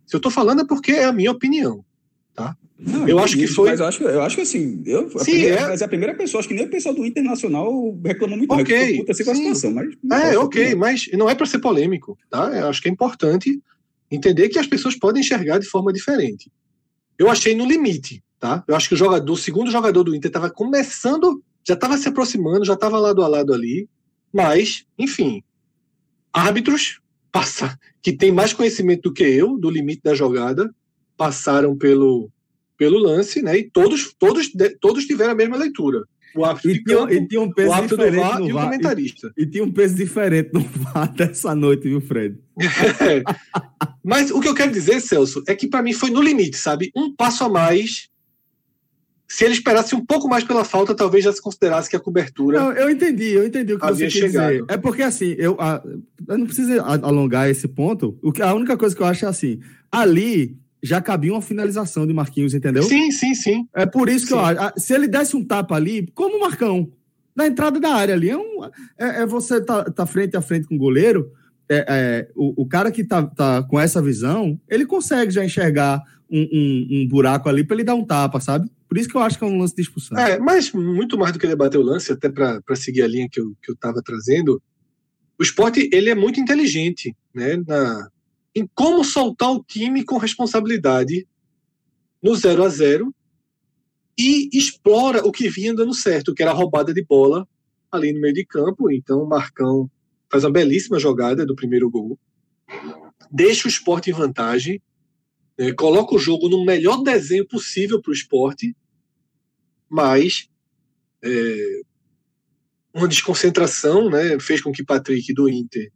Se eu tô falando é porque é a minha opinião, tá? Não, eu acho que foi. Mas eu acho, eu acho que assim. Eu, Sim, primeira, é. Mas a primeira pessoa, acho que nem o pessoal do Internacional reclamou muito Ok. Puta, com a situação, mas, é, ok, mas não é para ser polêmico, tá? Eu acho que é importante entender que as pessoas podem enxergar de forma diferente. Eu achei no limite, tá? Eu acho que o jogador, o segundo jogador do Inter estava começando, já estava se aproximando, já estava lado a lado ali, mas, enfim, árbitros passa, que tem mais conhecimento do que eu do limite da jogada, passaram pelo pelo lance, né? E todos, todos, todos tiveram a mesma leitura. O árbitro e, tinha, campo, e tinha um peso o diferente do VAR e o comentarista. E, e, tinha um peso diferente no VAR dessa noite, viu, Fred? É. Mas o que eu quero dizer, Celso, é que para mim foi no limite, sabe? Um passo a mais. Se ele esperasse um pouco mais pela falta, talvez já se considerasse que a cobertura. Não, eu entendi, eu entendi o que você quer dizer. É porque assim, eu, a, eu não preciso alongar esse ponto. O que, a única coisa que eu acho é assim: ali já cabia uma finalização de Marquinhos, entendeu? Sim, sim, sim. É por isso que sim. eu acho. Se ele desse um tapa ali, como o Marcão, na entrada da área ali, é, um, é, é você tá, tá, frente a frente com o goleiro, é, é, o, o, cara que tá, tá com essa visão, ele consegue já enxergar um, um, um buraco ali para ele dar um tapa, sabe? Por isso que eu acho que é um lance de expulsão. É, mas muito mais do que debater o lance, até para seguir a linha que eu, que eu trazendo, o esporte ele é muito inteligente né, na, em como soltar o time com responsabilidade no 0 a 0 e explora o que vinha dando certo, que era a roubada de bola ali no meio de campo. Então o Marcão faz uma belíssima jogada do primeiro gol, deixa o esporte em vantagem, né, coloca o jogo no melhor desenho possível para o esporte, mas é, uma desconcentração né, fez com que Patrick do Inter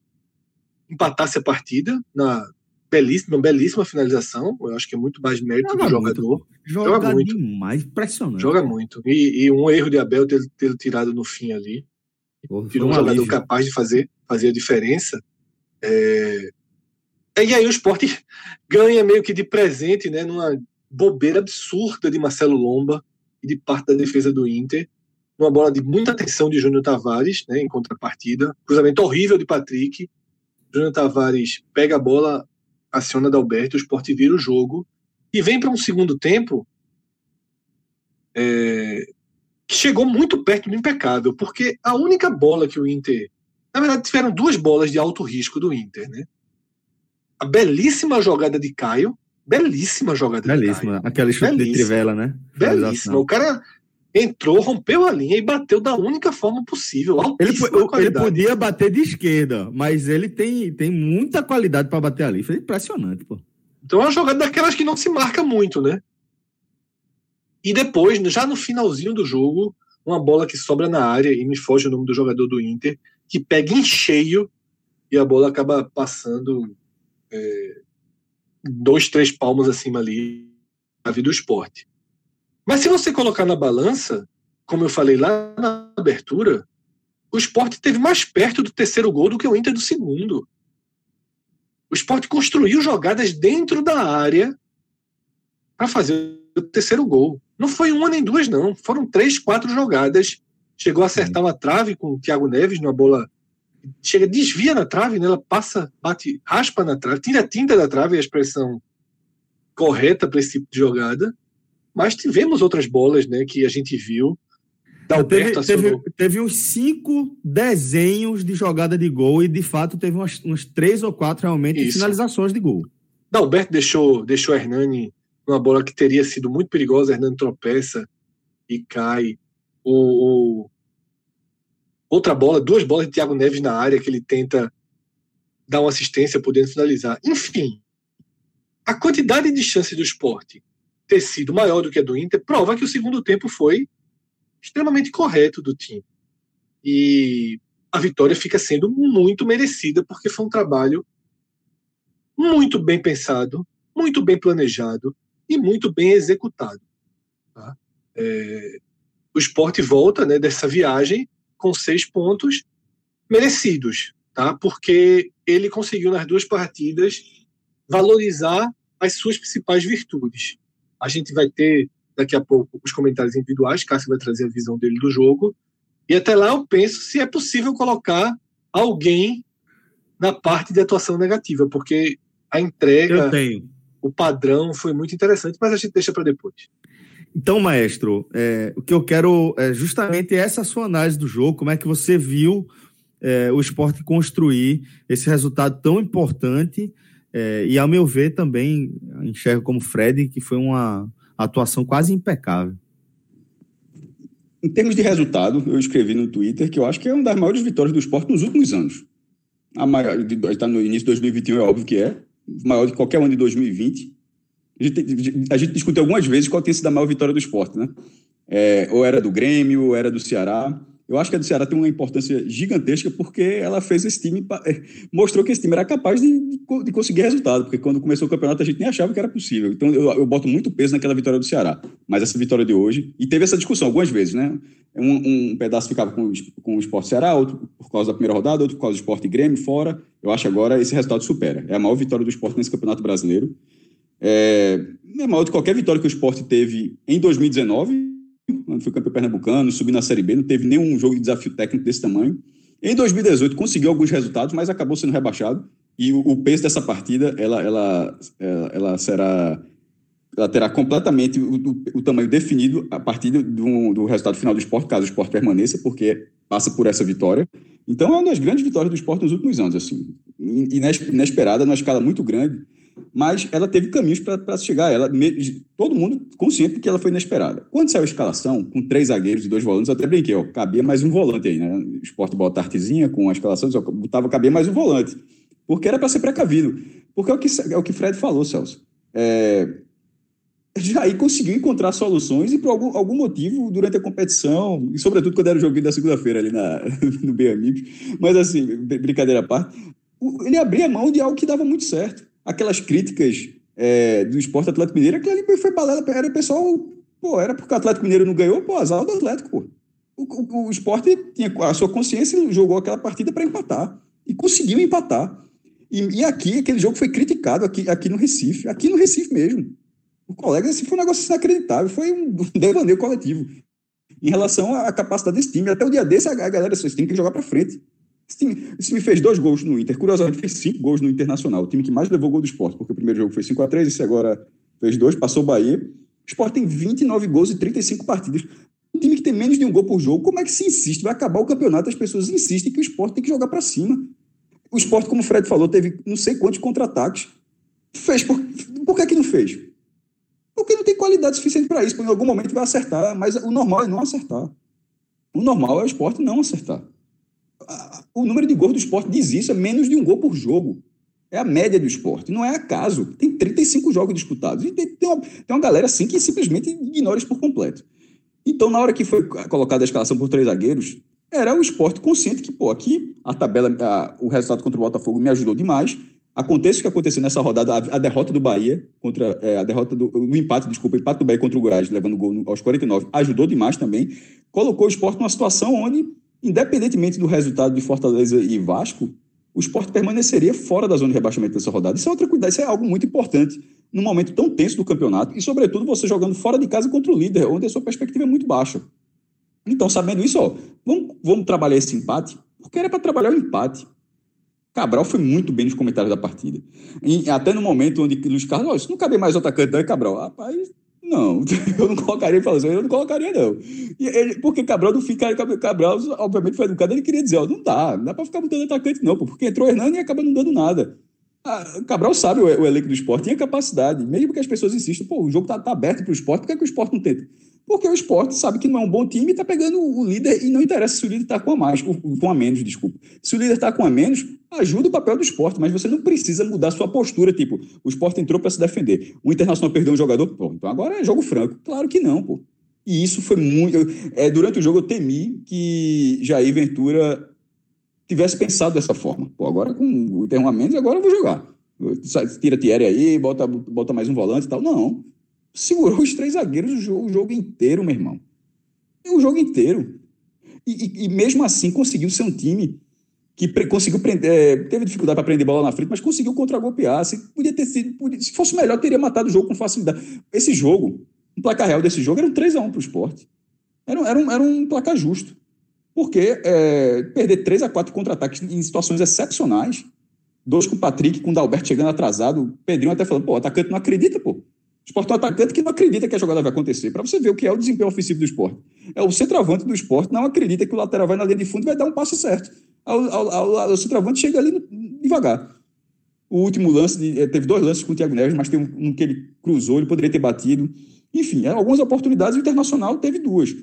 empatasse a partida na belíssima, belíssima finalização. Eu acho que é muito mais mérito joga do jogador. Joga, joga muito. Demais, impressionante. Joga muito. E, e, um erro de Abel ter, ter tirado no fim ali. Pô, Tirou um jogador capaz de fazer, fazer a diferença. É... E aí o esporte ganha meio que de presente, né? Numa bobeira absurda de Marcelo Lomba e de parte da defesa do Inter. numa bola de muita atenção de Júnior Tavares, né, em contrapartida. Cruzamento horrível de Patrick. Júnior Tavares pega a bola, aciona Dalberto, o Sport vira o jogo e vem para um segundo tempo é, que chegou muito perto do impecável, porque a única bola que o Inter. Na verdade, tiveram duas bolas de alto risco do Inter, né? A belíssima jogada de Caio. Belíssima jogada belíssima. de Caio. Aquela chute de trivela, né? Belíssima. O cara entrou, rompeu a linha e bateu da única forma possível. Ele, ele, podia bater de esquerda, mas ele tem, tem muita qualidade para bater ali. Foi impressionante, pô. Então é uma jogada daquelas que não se marca muito, né? E depois, já no finalzinho do jogo, uma bola que sobra na área, e me foge o nome do jogador do Inter, que pega em cheio e a bola acaba passando é, dois, três palmos acima ali da vida do esporte. Mas se você colocar na balança, como eu falei lá na abertura, o esporte teve mais perto do terceiro gol do que o Inter do segundo. O esporte construiu jogadas dentro da área para fazer o terceiro gol. Não foi uma nem duas, não. Foram três, quatro jogadas. Chegou a acertar uma trave com o Thiago Neves numa bola. Chega, desvia na trave, né? ela passa, bate, raspa na trave, tira a tinta da trave, é a expressão correta para esse tipo de jogada. Mas tivemos outras bolas né, que a gente viu. Teve, teve, teve, uns cinco desenhos de jogada de gol e, de fato, teve umas, uns três ou quatro realmente Isso. finalizações de gol. Dalberto deixou, deixou Hernani uma bola que teria sido muito perigosa. Hernani tropeça e cai. O, o, outra bola, duas bolas de Thiago Neves na área que ele tenta dar uma assistência, podendo finalizar. Enfim, a quantidade de chances do esporte ter sido maior do que a do Inter prova que o segundo tempo foi extremamente correto do time. E a vitória fica sendo muito merecida, porque foi um trabalho muito bem pensado, muito bem planejado e muito bem executado. Tá? É, o esporte volta né, dessa viagem com seis pontos merecidos, tá? porque ele conseguiu nas duas partidas valorizar as suas principais virtudes. A gente vai ter daqui a pouco os comentários individuais, Cássio vai trazer a visão dele do jogo. E até lá eu penso se é possível colocar alguém na parte de atuação negativa, porque a entrega, o padrão foi muito interessante, mas a gente deixa para depois. Então, maestro, é, o que eu quero é justamente essa sua análise do jogo, como é que você viu é, o esporte construir esse resultado tão importante é, e, ao meu ver, também enxergo como Fred, que foi uma atuação quase impecável. Em termos de resultado, eu escrevi no Twitter que eu acho que é uma das maiores vitórias do esporte nos últimos anos. A maior, está no início de 2021, é óbvio que é, maior de qualquer ano de 2020. A gente, a gente discutiu algumas vezes qual tem sido a maior vitória do esporte, né? É, ou era do Grêmio, ou era do Ceará. Eu acho que a do Ceará tem uma importância gigantesca porque ela fez esse time, eh, mostrou que esse time era capaz de, de, conseguir resultado, porque quando começou o campeonato a gente nem achava que era possível. Então eu, eu, boto muito peso naquela vitória do Ceará. Mas essa vitória de hoje, e teve essa discussão algumas vezes, né? Um, um pedaço ficava com, com o Esporte Ceará, outro por causa da primeira rodada, outro por causa do Esporte Grêmio fora. Eu acho agora esse resultado supera. É a maior vitória do esporte nesse campeonato brasileiro. É, maior de qualquer vitória que o esporte teve em 2019 quando foi campeão pernambucano, subiu na Série B, não teve nenhum jogo de desafio técnico desse tamanho. Em 2018 conseguiu alguns resultados, mas acabou sendo rebaixado. E o, o peso dessa partida, ela, ela, ela, ela será ela terá completamente o, o, o, tamanho definido a partir do, do, resultado final do esporte, caso o esporte permaneça, porque passa por essa vitória. Então, é uma das grandes vitórias do esporte nos últimos anos, assim, inesperada, numa escala muito grande mas ela teve caminhos para chegar ela, todo mundo consciente que ela foi inesperada. Quando saiu a escalação, com três zagueiros e dois volantes, eu até brinquei, ó, cabia mais um volante aí, né? O esporte bota artezinha com a escalação, eu botava cabia mais um volante, porque era para ser precavido. Porque é o que, é o que Fred falou, Celso. É, Jair conseguiu encontrar soluções e por algum, algum motivo, durante a competição, e sobretudo quando era o joguinho da segunda-feira ali na, no Bem Amigos, mas assim, brincadeira à parte, ele abria mão de algo que dava muito certo aquelas críticas é, do esporte Atlético Mineiro, aquilo ali foi balela, era pessoal, pô, era porque o Atlético Mineiro não ganhou, pô, azar do Atlético, pô. O, o, o esporte tinha a sua consciência e jogou aquela partida para empatar. E conseguiu empatar. E, e, aqui, aquele jogo foi criticado aqui, aqui no Recife, aqui no Recife mesmo. O colega, assim, foi um negócio inacreditável, foi um devaneio coletivo. em relação à capacidade desse time. Até o dia desse, a galera, time tem que jogar para frente. Esse time, esse time, fez dois gols no Inter. Curiosamente, fez cinco gols no Internacional. O time que mais levou gol do esporte, porque o primeiro jogo foi 5 a 3 esse agora fez dois, passou o Bahia. O esporte tem 29 gols e 35 partidas. Um time que tem menos de um gol por jogo, como é que se insiste? Vai acabar o campeonato, as pessoas insistem que o esporte tem que jogar para cima. O esporte, como o Fred falou, teve não sei quantos contra-ataques. Fez. Por, por que, que não fez? Porque não tem qualidade suficiente para isso. Porque em algum momento vai acertar, mas o normal é não acertar. O normal é o esporte não acertar. O número de gols do esporte diz isso, é menos de um gol por jogo. É a média do esporte, não é acaso. Tem 35 jogos disputados. E tem, tem, uma, tem uma galera assim que simplesmente ignora isso por completo. Então, na hora que foi colocada a escalação por três zagueiros, era o esporte consciente que, pô, aqui a tabela, a, o resultado contra o Botafogo me ajudou demais. Aconteça o que aconteceu nessa rodada, a, a derrota do Bahia, contra é, a derrota do o empate, desculpa, o empate do Bahia contra o Goiás, levando o gol aos 49, ajudou demais também. Colocou o esporte numa situação onde, independentemente do resultado de Fortaleza e Vasco, o esporte permaneceria fora da zona de rebaixamento dessa rodada. Isso é outra cuidado, isso é algo muito importante num momento tão tenso do campeonato e, sobretudo, você jogando fora de casa contra o líder, onde a sua perspectiva é muito baixa. Então, sabendo isso, ó, vamos, vamos trabalhar esse empate, porque era para trabalhar o empate. Cabral foi muito bem nos comentários da partida. E até no momento onde Luiz Carlos, oh, isso não cabe mais o atacante, não é Cabral? Rapaz, não, eu não colocaria, ele falou assim, eu não colocaria, não. Ele, porque Cabral não fica, Cabral, obviamente, foi educado, ele queria dizer, ó, não dá, não dá para ficar mudando atacante, não, porque entrou Hernani e acaba não dando nada. Ah, Cabral sabe o, o elenco do esporte, tem a capacidade, mesmo que as pessoas insistam, pô, o jogo tá, tá aberto para o esporte, por que, é que o esporte não tenta? Porque o esporte sabe que não é um bom time e está pegando o líder e não interessa se o líder está com a mais, com a menos, desculpa. Se o líder está com a menos, ajuda o papel do esporte, mas você não precisa mudar sua postura, tipo, o esporte entrou para se defender. O Internacional perdeu um jogador, pô, então agora é jogo franco. Claro que não, pô. E isso foi muito. É, durante o jogo eu temi que Jair Ventura tivesse pensado dessa forma. Pô, agora com o termo a menos, agora eu vou jogar. Tira Thierry aí, bota, bota mais um volante e tal. Não segurou os três zagueiros o jogo, o jogo inteiro, meu irmão. O jogo inteiro. E, e, e, mesmo assim conseguiu ser um time que pre, conseguiu prender, é, teve dificuldade para prender bola na frente, mas conseguiu contra-golpear. Se, podia ter sido, podia, se fosse melhor, teria matado o jogo com facilidade. Esse jogo, o placar real desse jogo era um 3x1 para o esporte. Era, era, um, era um placar justo. Porque é, perder 3 a 4 contra-ataques em situações excepcionais, dois com o Patrick, com o Dalberto chegando atrasado, o Pedrinho até falando, pô, o atacante não acredita, pô. O esporte é um atacante que não acredita que a jogada vai acontecer. Para você ver o que é o desempenho ofensivo do esporte. É o centroavante do esporte não acredita que o lateral vai na linha de fundo e vai dar um passo certo. O centroavante chega ali devagar. O último lance, eh, teve dois lances com o Thiago Neves, mas tem um, um, que ele cruzou, ele poderia ter batido. Enfim, algumas oportunidades, o Internacional teve duas.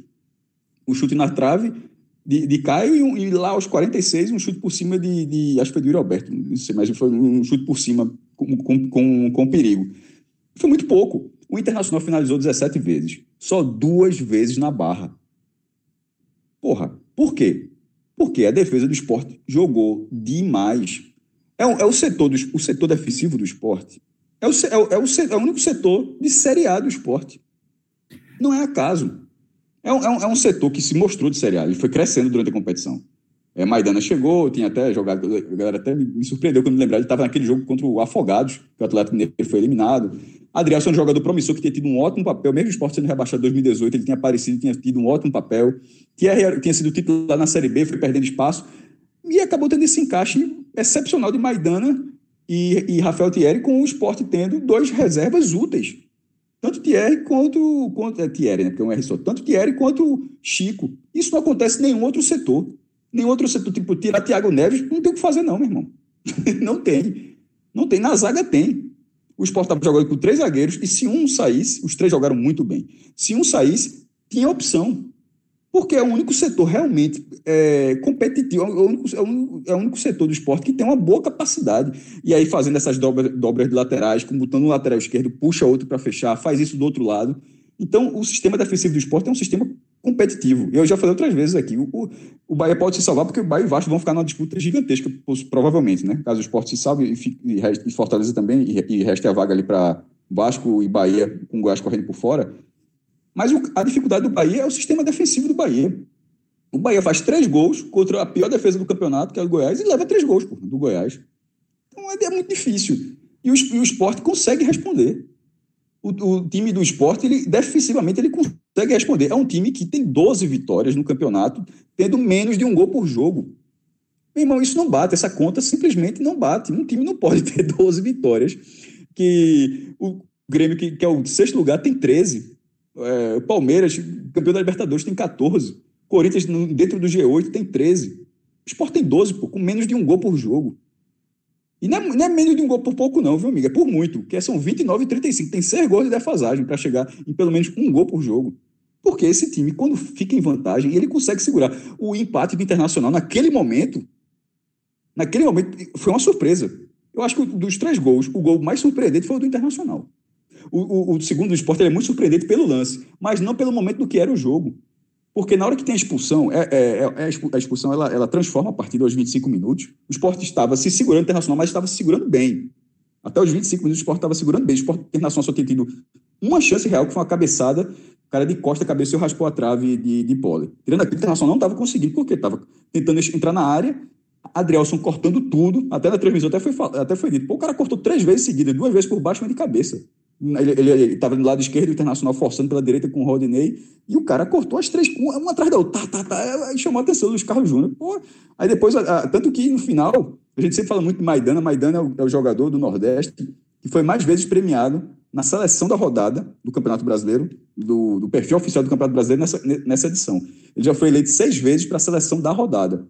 O chute na trave de, de Caio e, um, e, lá aos 46, um chute por cima de, de acho que foi do Alberto, não sei, mas foi um chute por cima com, com, com, com perigo. Foi muito pouco. O Internacional finalizou 17 vezes. Só duas vezes na barra. Porra, por quê? Porque a defesa do esporte jogou demais. É, o, é o, setor do, o setor defensivo do esporte. É o, é, o, é, o, é o único setor de Série A do esporte. Não é acaso. É um, é um, é um setor que se mostrou de Série A. Ele foi crescendo durante a competição. É, Maidana chegou, tinha até jogado, a galera até me surpreendeu quando me lembrar, ele estava naquele jogo contra o Afogados, que o Atlético Mineiro foi eliminado. Adrielson é um jogador promissor que tinha tido um ótimo papel, mesmo o esporte sendo rebaixado em 2018, ele tinha aparecido, tinha tido um ótimo papel, tinha, tinha sido titular na Série B, foi perdendo espaço, e acabou tendo esse encaixe excepcional de Maidana e, e Rafael Thierry, com o esporte tendo dois reservas úteis. Tanto Thierry quanto. quanto é, Thierry, né? Porque é um R só. Tanto Thierry quanto Chico. Isso não acontece em nenhum outro setor. Nenhum outro setor, tipo, tirar Thiago Neves, não tem o que fazer, não, meu irmão. não tem. Não tem. Na zaga tem. O Sport estava jogando com três zagueiros e se um saísse, os três jogaram muito bem. Se um saísse, tinha opção. Porque é o único setor realmente é, competitivo, é o, único, é, o, é o único setor do esporte que tem uma boa capacidade. E aí, fazendo essas dobras, dobras de laterais, como botando um lateral esquerdo, puxa outro para fechar, faz isso do outro lado. Então, o sistema defensivo do esporte é um sistema competitivo. Eu já falei outras vezes aqui, o, o Bahia pode se salvar porque o Bahia e o Vasco vão ficar numa disputa gigantesca, provavelmente, né? Caso o esporte se salve e, e, e Fortaleza também, e, e reste a vaga ali para Vasco e Bahia, com o Goiás correndo por fora. Mas o, a dificuldade do Bahia é o sistema defensivo do Bahia. O Bahia faz três gols contra a pior defesa do campeonato, que é o Goiás, e leva três gols do Goiás. Então é, é muito difícil. E o, e o esporte consegue responder. O, o, time do esporte, ele, defensivamente, ele consegue consegue responder. É um time que tem 12 vitórias no campeonato, tendo menos de um gol por jogo. Meu irmão, isso não bate, essa conta simplesmente não bate. Um time não pode ter 12 vitórias, que o Grêmio, que, que é o sexto lugar, tem 13. É, o Palmeiras, campeão da Libertadores, tem 14. Corinthians, dentro do G8, tem 13. O Sport tem 12, pô, com menos de um gol por jogo. E não é, não é, menos de um gol por pouco, não, viu, amiga? É por muito, que são 29 e 35. Tem seis gols de defasagem para chegar em pelo menos um gol por jogo. Porque esse time, quando fica em vantagem, ele consegue segurar. O empate do Internacional, naquele momento, naquele momento, foi uma surpresa. Eu acho que dos três gols, o gol mais surpreendente foi o do Internacional. O, o, o segundo do esporte é muito surpreendente pelo lance, mas não pelo momento do que era o jogo. Porque na hora que tem a expulsão, é, é, é a expulsão ela, ela transforma a partida aos 25 minutos. O esporte estava se segurando internacional, mas estava se segurando bem. Até os 25 minutos o esporte estava segurando bem. O esporte internacional só tinha tido uma chance real, que foi uma cabeçada. O cara de costa cabeceou, raspou a trave de, de pole. Tirando aquilo, o internacional não estava conseguindo, porque estava tentando entrar na área. Adrielson cortando tudo, até na transmissão até foi, até foi dito. Pô, o cara cortou três vezes seguidas, duas vezes por baixo, mas de cabeça. Ele estava do lado esquerdo, o Internacional forçando pela direita com o Rodinei, e o cara cortou as três, uma atrás da outra, tá, tá, tá, e chamou a atenção dos Carlos Júnior. Pô, aí depois, tanto que no final, a gente sempre fala muito de Maidana, Maidana é o, é o jogador do Nordeste que foi mais vezes premiado na seleção da rodada do Campeonato Brasileiro, do, do perfil oficial do Campeonato Brasileiro nessa, nessa edição. Ele já foi eleito seis vezes para a seleção da rodada.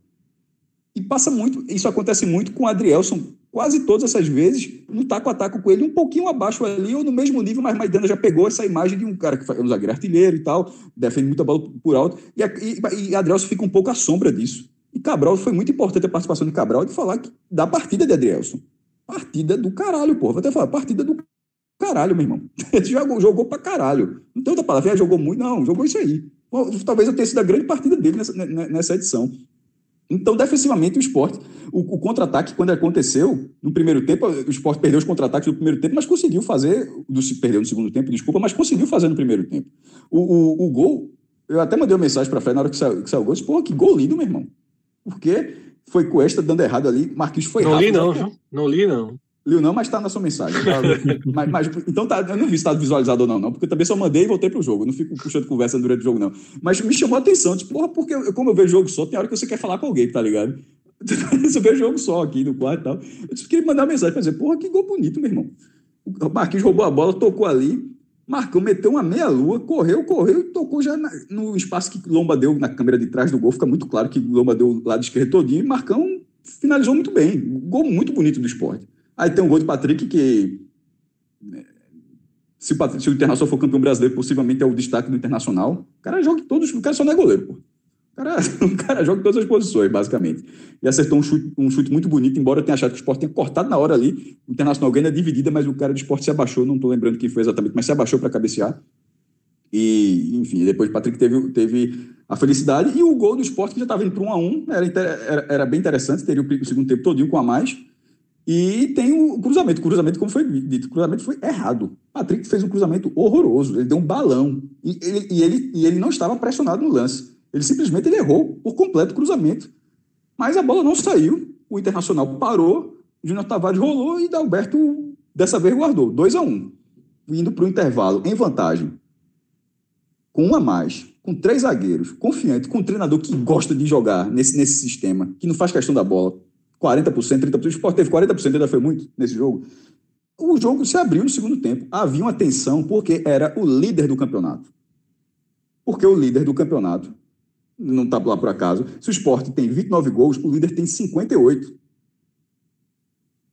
E passa muito, isso acontece muito com o Adrielson, quase todas essas vezes, no taco a taco com ele, um pouquinho abaixo ali, ou no mesmo nível, mas Maidana já pegou essa imagem de um cara que é um zagueiro artilheiro e tal, defende muita bola por alto, e, e, e fica um pouco à sombra disso. E Cabral, foi muito importante a participação de Cabral de falar que, da partida de Adrielson. Partida do caralho, pô. Vou até falar, partida do caralho, meu irmão. Ele jogou, jogou pra caralho. Não tem outra palavra, jogou muito, não, jogou isso aí. Talvez eu tenha sido a grande partida dele nessa, nessa edição. Então, defensivamente, o esporte, o, o contra-ataque, quando aconteceu, no primeiro tempo, o esporte perdeu os contra-ataques no primeiro tempo, mas conseguiu fazer, do, se perdeu no segundo tempo, desculpa, mas conseguiu fazer no primeiro tempo. O, o, o gol, eu até mandei uma mensagem para a Fé na hora que saiu, que saiu o gol, disse, pô, que gol lindo, meu irmão. Porque foi Cuesta dando errado ali, Marquinhos foi não rápido. Li não, né? Não li não. Liu não, mas está na sua mensagem. Tá? mas, mas, então tá, eu não vi se está visualizado ou não, não, porque eu também só mandei e voltei pro jogo. Eu não fico puxando conversa durante o jogo, não. Mas me chamou a atenção, tipo, porra, porque eu, como eu vejo jogo só, tem hora que você quer falar com alguém, tá ligado? você vê jogo só aqui no quarto e tal. Eu disse, queria mandar uma mensagem pra dizer, porra, que gol bonito, meu irmão. O Marquinhos roubou a bola, tocou ali, Marcão meteu uma meia-lua, correu, correu e tocou já na, no espaço que Lomba deu na câmera de trás do gol. Fica muito claro que Lomba deu o lado esquerdo todinho e Marcão finalizou muito bem. Gol muito bonito do esporte. Aí tem um gol de Patrick que. Né, se o, Patrick, se o Internacional for campeão brasileiro, possivelmente é o destaque do Internacional. O cara joga todos. O cara só não é goleiro, pô. O cara, o cara joga em todas as posições, basicamente. E acertou um chute, um chute muito bonito, embora eu tenha achado que o esporte tenha cortado na hora ali. O Internacional ganha dividida, mas o cara do esporte se abaixou. Não estou lembrando quem foi exatamente, mas se abaixou para cabecear. E, enfim, depois o Patrick teve, teve a felicidade. E o gol do esporte, que já estava indo para um a um, era, era, era bem interessante, teria o segundo tempo todinho com a mais. E tem o cruzamento. O cruzamento, como foi dito, o cruzamento foi errado. Patrick fez um cruzamento horroroso. Ele deu um balão. E ele, e ele, e ele não estava pressionado no lance. Ele simplesmente ele errou por completo o cruzamento. Mas a bola não saiu. O Internacional parou. Júnior Tavares rolou e Dalberto dessa vez guardou. 2 a 1 um, Indo para o intervalo em vantagem. Com um a mais. Com três zagueiros. Confiante. Com um treinador que gosta de jogar nesse, nesse sistema. Que não faz questão da bola 40%, 30%. O Sport teve 40%, ainda foi muito nesse jogo. O jogo se abriu no segundo tempo. Havia uma tensão porque era o líder do campeonato. Porque o líder do campeonato não está lá por acaso. Se o Sport tem 29 gols, o líder tem 58.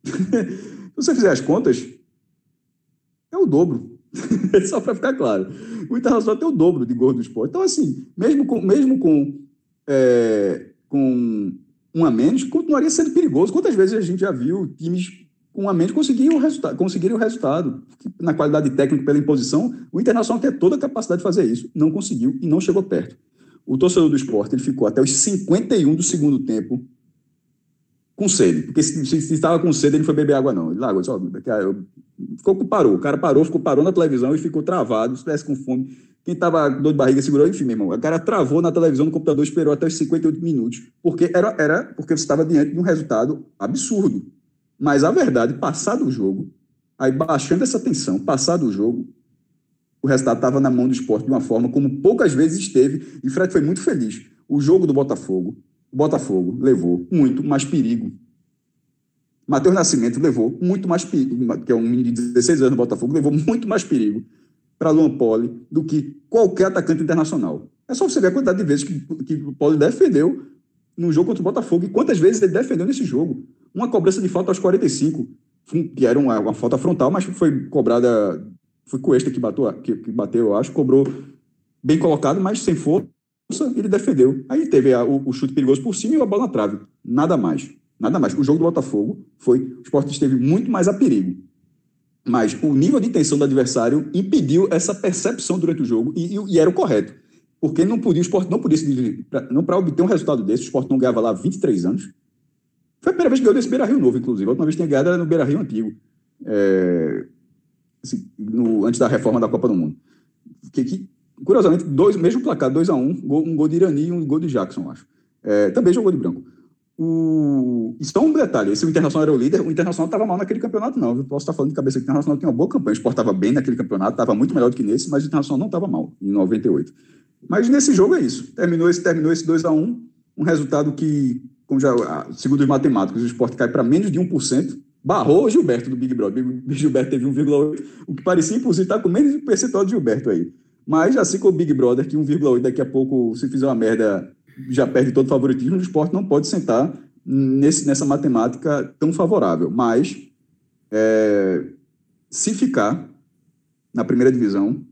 Se você fizer as contas, é o dobro. Só para ficar claro. O Internacional tem o dobro de gols do Sport. Então, assim, mesmo com, mesmo com, é, com um a menos, continuaria sendo perigoso. Quantas vezes a gente já viu times com um a menos conseguirem o resultado, conseguirem o resultado? Na qualidade técnica, pela imposição, o Internacional tem toda a capacidade de fazer isso. Não conseguiu e não chegou perto. O torcedor do esporte ele ficou até os 51 do segundo tempo com sede. Porque se, se, se estava com sede, ele foi beber água, não. Ele largou, só, ficou, parou. O cara parou, ficou, parou na televisão e ficou travado. Se estivesse com fome, quem estava dor de barriga segurou, enfim, meu irmão. O cara travou na televisão, no computador, esperou até os 58 minutos. Porque era, era porque você estava diante de um resultado absurdo. Mas a verdade, passado o jogo, aí baixando essa tensão, passado o jogo, o resultado estava na mão do esporte de uma forma como poucas vezes esteve, e Fred foi muito feliz. O jogo do Botafogo, o Botafogo levou muito mais perigo. Matheus Nascimento levou muito mais perigo, que é um menino de 16 anos do Botafogo, levou muito mais perigo para Luan Poli do que qualquer atacante internacional. É só você ver a quantidade de vezes que, que o Poli defendeu no jogo contra o Botafogo e quantas vezes ele defendeu nesse jogo. Uma cobrança de falta aos 45, que era uma, uma falta frontal, mas foi cobrada. Foi Cuesta que bateu, que, que bateu, eu acho, cobrou bem colocado, mas sem força, ele defendeu. Aí teve a, o, o, chute perigoso por cima e a bola na trave. Nada mais. Nada mais. O jogo do Botafogo foi. O esporte esteve muito mais a perigo. Mas o nível de tensão do adversário impediu essa percepção durante o jogo e, e, e era o correto. Porque não podia, o esporte não podia se dirigir. Não para obter um resultado desse, o esporte não ganhava lá 23 anos. Foi a primeira vez que ganhou desse Beira Rio novo, inclusive. A última vez que tinha ganhado era no Beira Rio antigo. É, assim, no, antes da reforma da Copa do Mundo. Que, que curiosamente, dois, mesmo placar, 2x1, um, gol, um gol de Irani e um gol de Jackson, acho. É, também jogou de branco. O... E só um detalhe: se o Internacional era o líder, o Internacional estava mal naquele campeonato, não. Eu posso estar falando de cabeça que o Internacional tinha uma boa campanha. Estava bem naquele campeonato, estava muito melhor do que nesse, mas o Internacional não estava mal, em 98. Mas nesse jogo é isso. Terminou esse, terminou esse 2 a 1 um resultado que, como já, segundo os matemáticos, o Sport cai para menos de 1%. Barrou o Gilberto do Big Brother. O Gilberto teve 1,8, o que parecia impossível, está com menos de um percentual de Gilberto aí. Mas assim como o Big Brother, que 1,8 daqui a pouco, se fizer uma merda, já perde todo o favoritismo, o esporte não pode sentar nesse, nessa matemática tão favorável. Mas, é, se ficar na primeira divisão,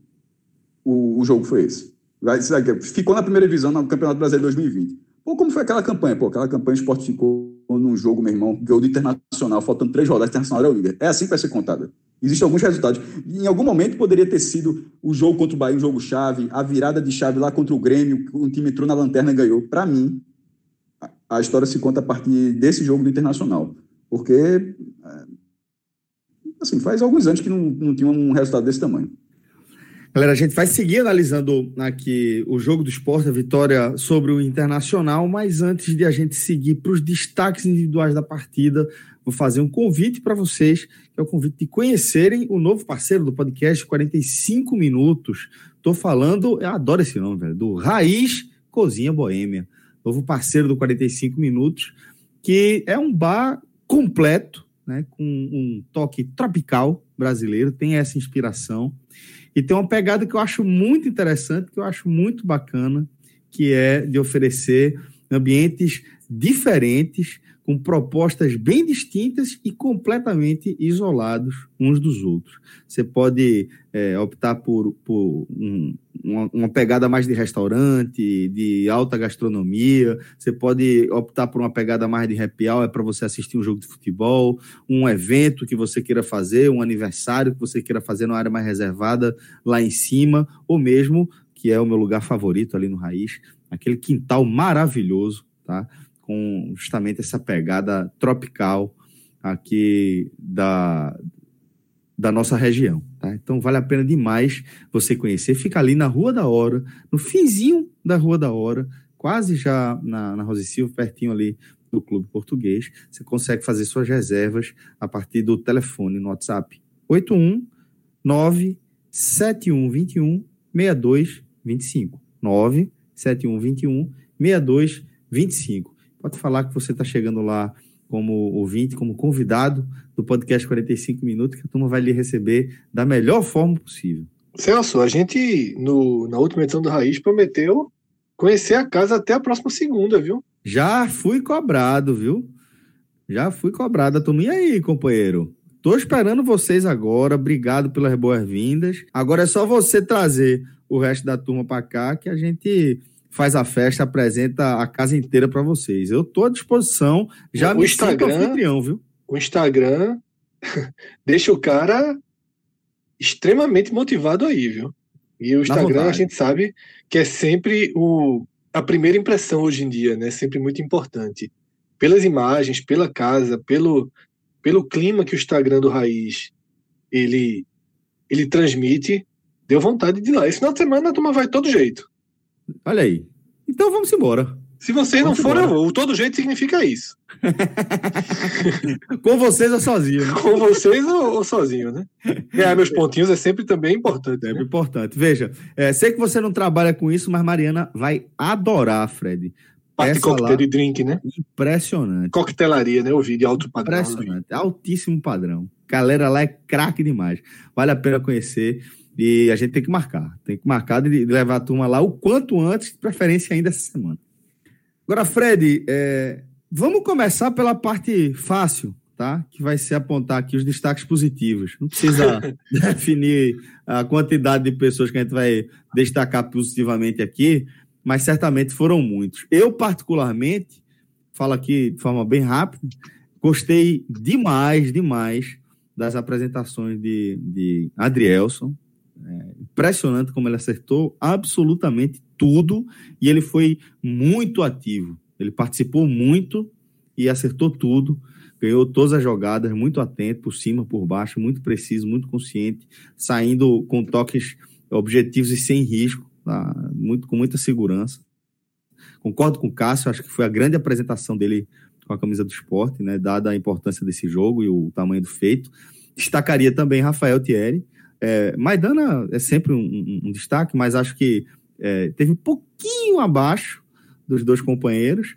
o, o jogo foi esse. Vai, ficou na primeira divisão no Campeonato Brasileiro 2020. Pô, como foi aquela campanha? Pô, aquela campanha o esporte ficou num jogo, meu irmão, ganhou do Internacional, faltando três rodadas, Internacional é o líder. É assim que vai ser contada. Existem alguns resultados. Em algum momento poderia ter sido o jogo contra o Bahia, um jogo chave, a virada de chave lá contra o Grêmio, o time entrou na lanterna e ganhou. Para mim, a história se conta a partir desse jogo do Internacional. Porque, é, assim, faz alguns anos que não, não tinha um resultado desse tamanho. Galera, a gente vai seguir analisando aqui o jogo do esporte, a vitória sobre o Internacional, mas antes de a gente seguir para os destaques individuais da partida, vou fazer um convite para vocês, que é o convite de conhecerem o novo parceiro do podcast 45 Minutos. Estou falando, eu adoro esse nome, velho, do Raiz Cozinha Boêmia, novo parceiro do 45 Minutos, que é um bar completo, né, com um toque tropical brasileiro, tem essa inspiração. E tem uma pegada que eu acho muito interessante, que eu acho muito bacana, que é de oferecer ambientes diferentes, com propostas bem distintas e completamente isolados uns dos outros. Você pode é, optar por, por um, uma, uma, pegada mais de restaurante, de alta gastronomia, você pode optar por uma pegada mais de happy hour, é para você assistir um jogo de futebol, um evento que você queira fazer, um aniversário que você queira fazer numa área mais reservada lá em cima, ou mesmo, que é o meu lugar favorito ali no Raiz, aquele quintal maravilhoso, tá? Com justamente essa pegada tropical aqui da, da nossa região. Tá? Então vale a pena demais você conhecer. Fica ali na Rua da Hora, no finzinho da Rua da Hora, quase já na, na Rosa Silva, pertinho ali do Clube Português. Você consegue fazer suas reservas a partir do telefone no WhatsApp 819 7121 6225 97121 6225 pode falar que você está chegando lá como ouvinte, como convidado do podcast 45 Minutos, que a turma vai lhe receber da melhor forma possível. Celso, a gente, no, na última edição do Raiz, prometeu conhecer a casa até a próxima segunda, viu? Já fui cobrado, viu? Já fui cobrado. Turma, e aí, companheiro? Tô esperando vocês agora. Obrigado pelas boas-vindas. Agora é só você trazer o resto da turma para cá que a gente faz a festa, apresenta a casa inteira para vocês. Eu estou à disposição, já o me Instagram, anfitrião, viu? O Instagram deixa o cara extremamente motivado aí, viu? E o Instagram a gente sabe que é sempre o, a primeira impressão hoje em dia, né? Sempre muito importante. Pelas imagens, pela casa, pelo, pelo clima que o Instagram do Raiz ele, ele transmite, deu vontade de ir lá. Esse final de semana a turma vai todo jeito. Olha aí. Então vamos embora. Se vocês não forem, eu vou. Todo jeito significa isso. Com vocês ou sozinho? Né? Com vocês ou, ou, sozinho, né? Ganhar meus pontinhos é sempre também importante. Sempre né? importante. Veja, é, sei que você não trabalha com isso, mas Mariana vai adorar, Fred. Parte coquetel de drink, né? Impressionante. Coquetelaria, né? Eu vi de alto padrão. Impressionante. Altíssimo padrão. Galera lá é craque demais. Vale a pena conhecer. E a gente tem que marcar. Tem que marcar de levar a turma lá o quanto antes, de preferência ainda essa semana. Agora, Fred, é, vamos começar pela parte fácil, tá? Que vai ser apontar aqui os destaques positivos. Não precisa definir a quantidade de pessoas que a gente vai destacar positivamente aqui, mas certamente foram muitos. Eu, particularmente, falo aqui de forma bem rápida, gostei demais, demais das apresentações de, de Adrielson. Impressionante como ele acertou absolutamente tudo e ele foi muito ativo. Ele participou muito e acertou tudo. Ganhou todas as jogadas, muito atento, por cima, por baixo, muito preciso, muito consciente, saindo com toques objetivos e sem risco tá? muito, com muita segurança. Concordo com o Cássio, acho que foi a grande apresentação dele com a camisa do esporte, né, dada a importância desse jogo e o tamanho do feito. Destacaria também Rafael Thierry. É, Maidana é sempre um, um, destaque, mas acho que é, teve um pouquinho abaixo dos dois companheiros.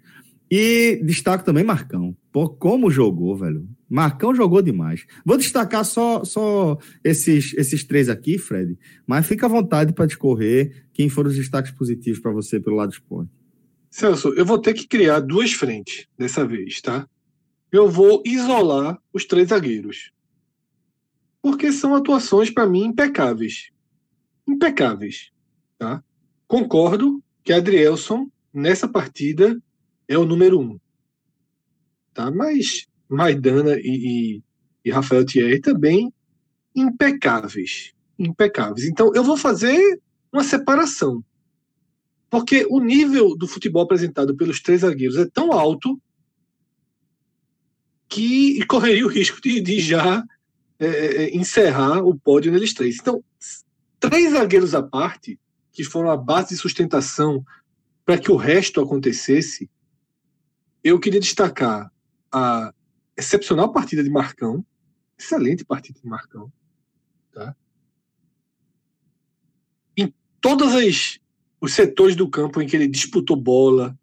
E destaco também Marcão. Pô, como jogou, velho. Marcão jogou demais. Vou destacar só, só esses, esses três aqui, Fred, mas fica à vontade para discorrer quem foram os destaques positivos para você pelo lado do esporte. Celso, eu vou ter que criar duas frentes dessa vez, tá? Eu vou isolar os três zagueiros. Porque são atuações, para mim, impecáveis. Impecáveis, tá? Concordo que Adrielson, nessa partida, é o número um. Tá? Mas Maidana e, e, e Rafael Thierry também impecáveis. Impecáveis. Então, eu vou fazer uma separação. Porque o nível do futebol apresentado pelos três zagueiros é tão alto que correria o risco de, de já é, é, é, encerrar o pódio neles três. Então, três zagueiros à parte, que foram a base de sustentação para que o resto acontecesse, eu queria destacar a excepcional partida de Marcão, excelente partida de Marcão, tá? Em todos as, os setores do campo em que ele disputou bola,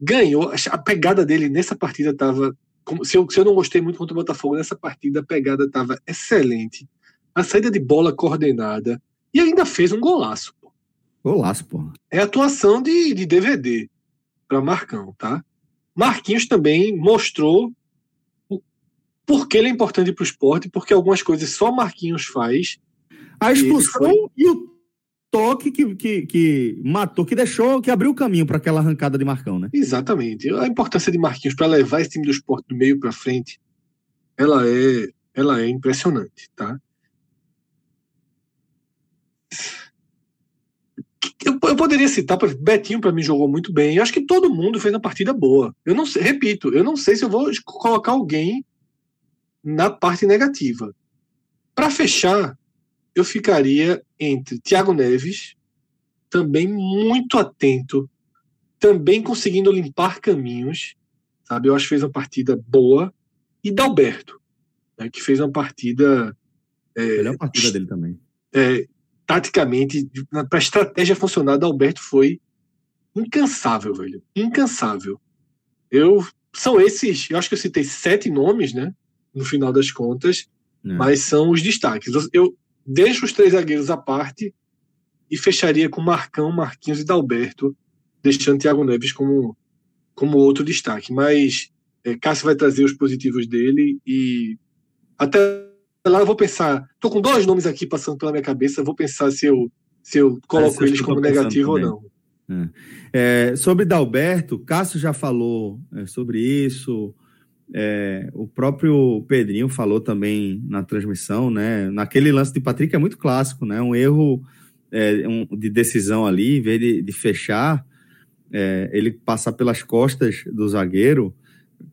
ganhou, a pegada dele nessa partida estava se eu, se eu não gostei muito contra o Botafogo nessa partida, a pegada estava excelente, a saída de bola coordenada e ainda fez um golaço. Pô. Golaço, pô. É atuação de, de DVD para Marcão, tá? Marquinhos também mostrou o porquê ele é importante para o esporte, porque algumas coisas só Marquinhos faz. A expulsão foi... e o toque que, que, que, matou, que deixou, que abriu o caminho para aquela arrancada de Marcão, né? Exatamente. A importância de Marquinhos para levar esse time do esporte do meio para frente, ela é, ela é impressionante, tá? Eu, eu poderia citar, Betinho para mim jogou muito bem. Eu acho que todo mundo fez uma partida boa. Eu não sei, repito, eu não sei se eu vou colocar alguém na parte negativa. Para fechar, eu ficaria entre Thiago Neves, também muito atento, também conseguindo limpar caminhos, sabe? Eu acho que fez uma partida boa, e Dalberto, né, que fez uma partida. É, Melhor partida dele também. É, taticamente, para a estratégia funcionar, Dalberto foi incansável, velho. Incansável. Eu são esses, eu acho que eu citei sete nomes, né? No final das contas, é. mas são os destaques. Eu deixo os três zagueiros à parte e fecharia com Marcão, Marquinhos e Dalberto, deixando Thiago Neves como, como outro destaque. Mas é, Cássio vai trazer os positivos dele e até lá eu vou pensar. Estou com dois nomes aqui passando pela minha cabeça, vou pensar se eu, se eu coloco eles como negativo ou não. É. É, sobre Dalberto, Cássio já falou é, sobre isso. É, o próprio Pedrinho falou também na transmissão, né? Naquele lance de Patrick é muito clássico, né? Um erro é, um, de decisão ali, em vez de, de fechar, é, ele passar pelas costas do zagueiro,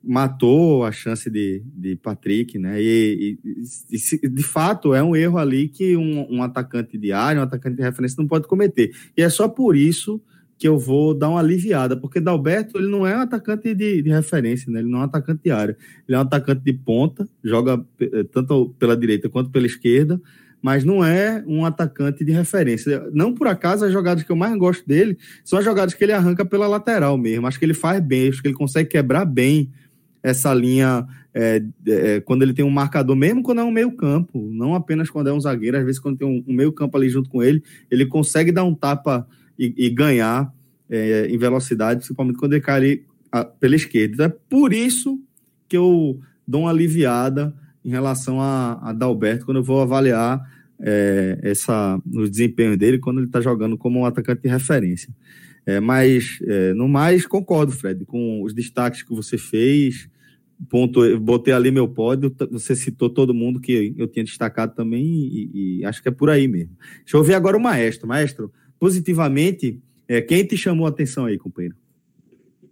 matou a chance de, de Patrick, né? E, e, e, de fato é um erro ali que um, um, atacante de área, um atacante de referência não pode cometer. E é só por isso que eu vou dar uma aliviada, porque Dalberto ele não é um atacante de, de, referência, né? ele não é um atacante de área, ele é um atacante de ponta, joga eh, tanto pela direita quanto pela esquerda, mas não é um atacante de referência. Não por acaso as jogadas que eu mais gosto dele são as jogadas que ele arranca pela lateral mesmo, acho que ele faz bem, acho que ele consegue quebrar bem essa linha é, é, quando ele tem um marcador, mesmo quando é um meio campo, não apenas quando é um zagueiro, às vezes quando tem um, um meio campo ali junto com ele, ele consegue dar um tapa e, e ganhar é, em velocidade, principalmente quando ele cai ali a, pela esquerda. Então é por isso que eu dou uma aliviada em relação a, a Dalberto quando eu vou avaliar é, essa, os desempenhos dele quando ele está jogando como um atacante de referência. É, mas, é, no mais, concordo, Fred, com os destaques que você fez. Ponto, botei ali meu pódio, você citou todo mundo que eu tinha destacado também e, e acho que é por aí mesmo. Deixa eu ver agora o Maestro. Maestro, positivamente, é, quem te chamou a atenção aí, companheiro?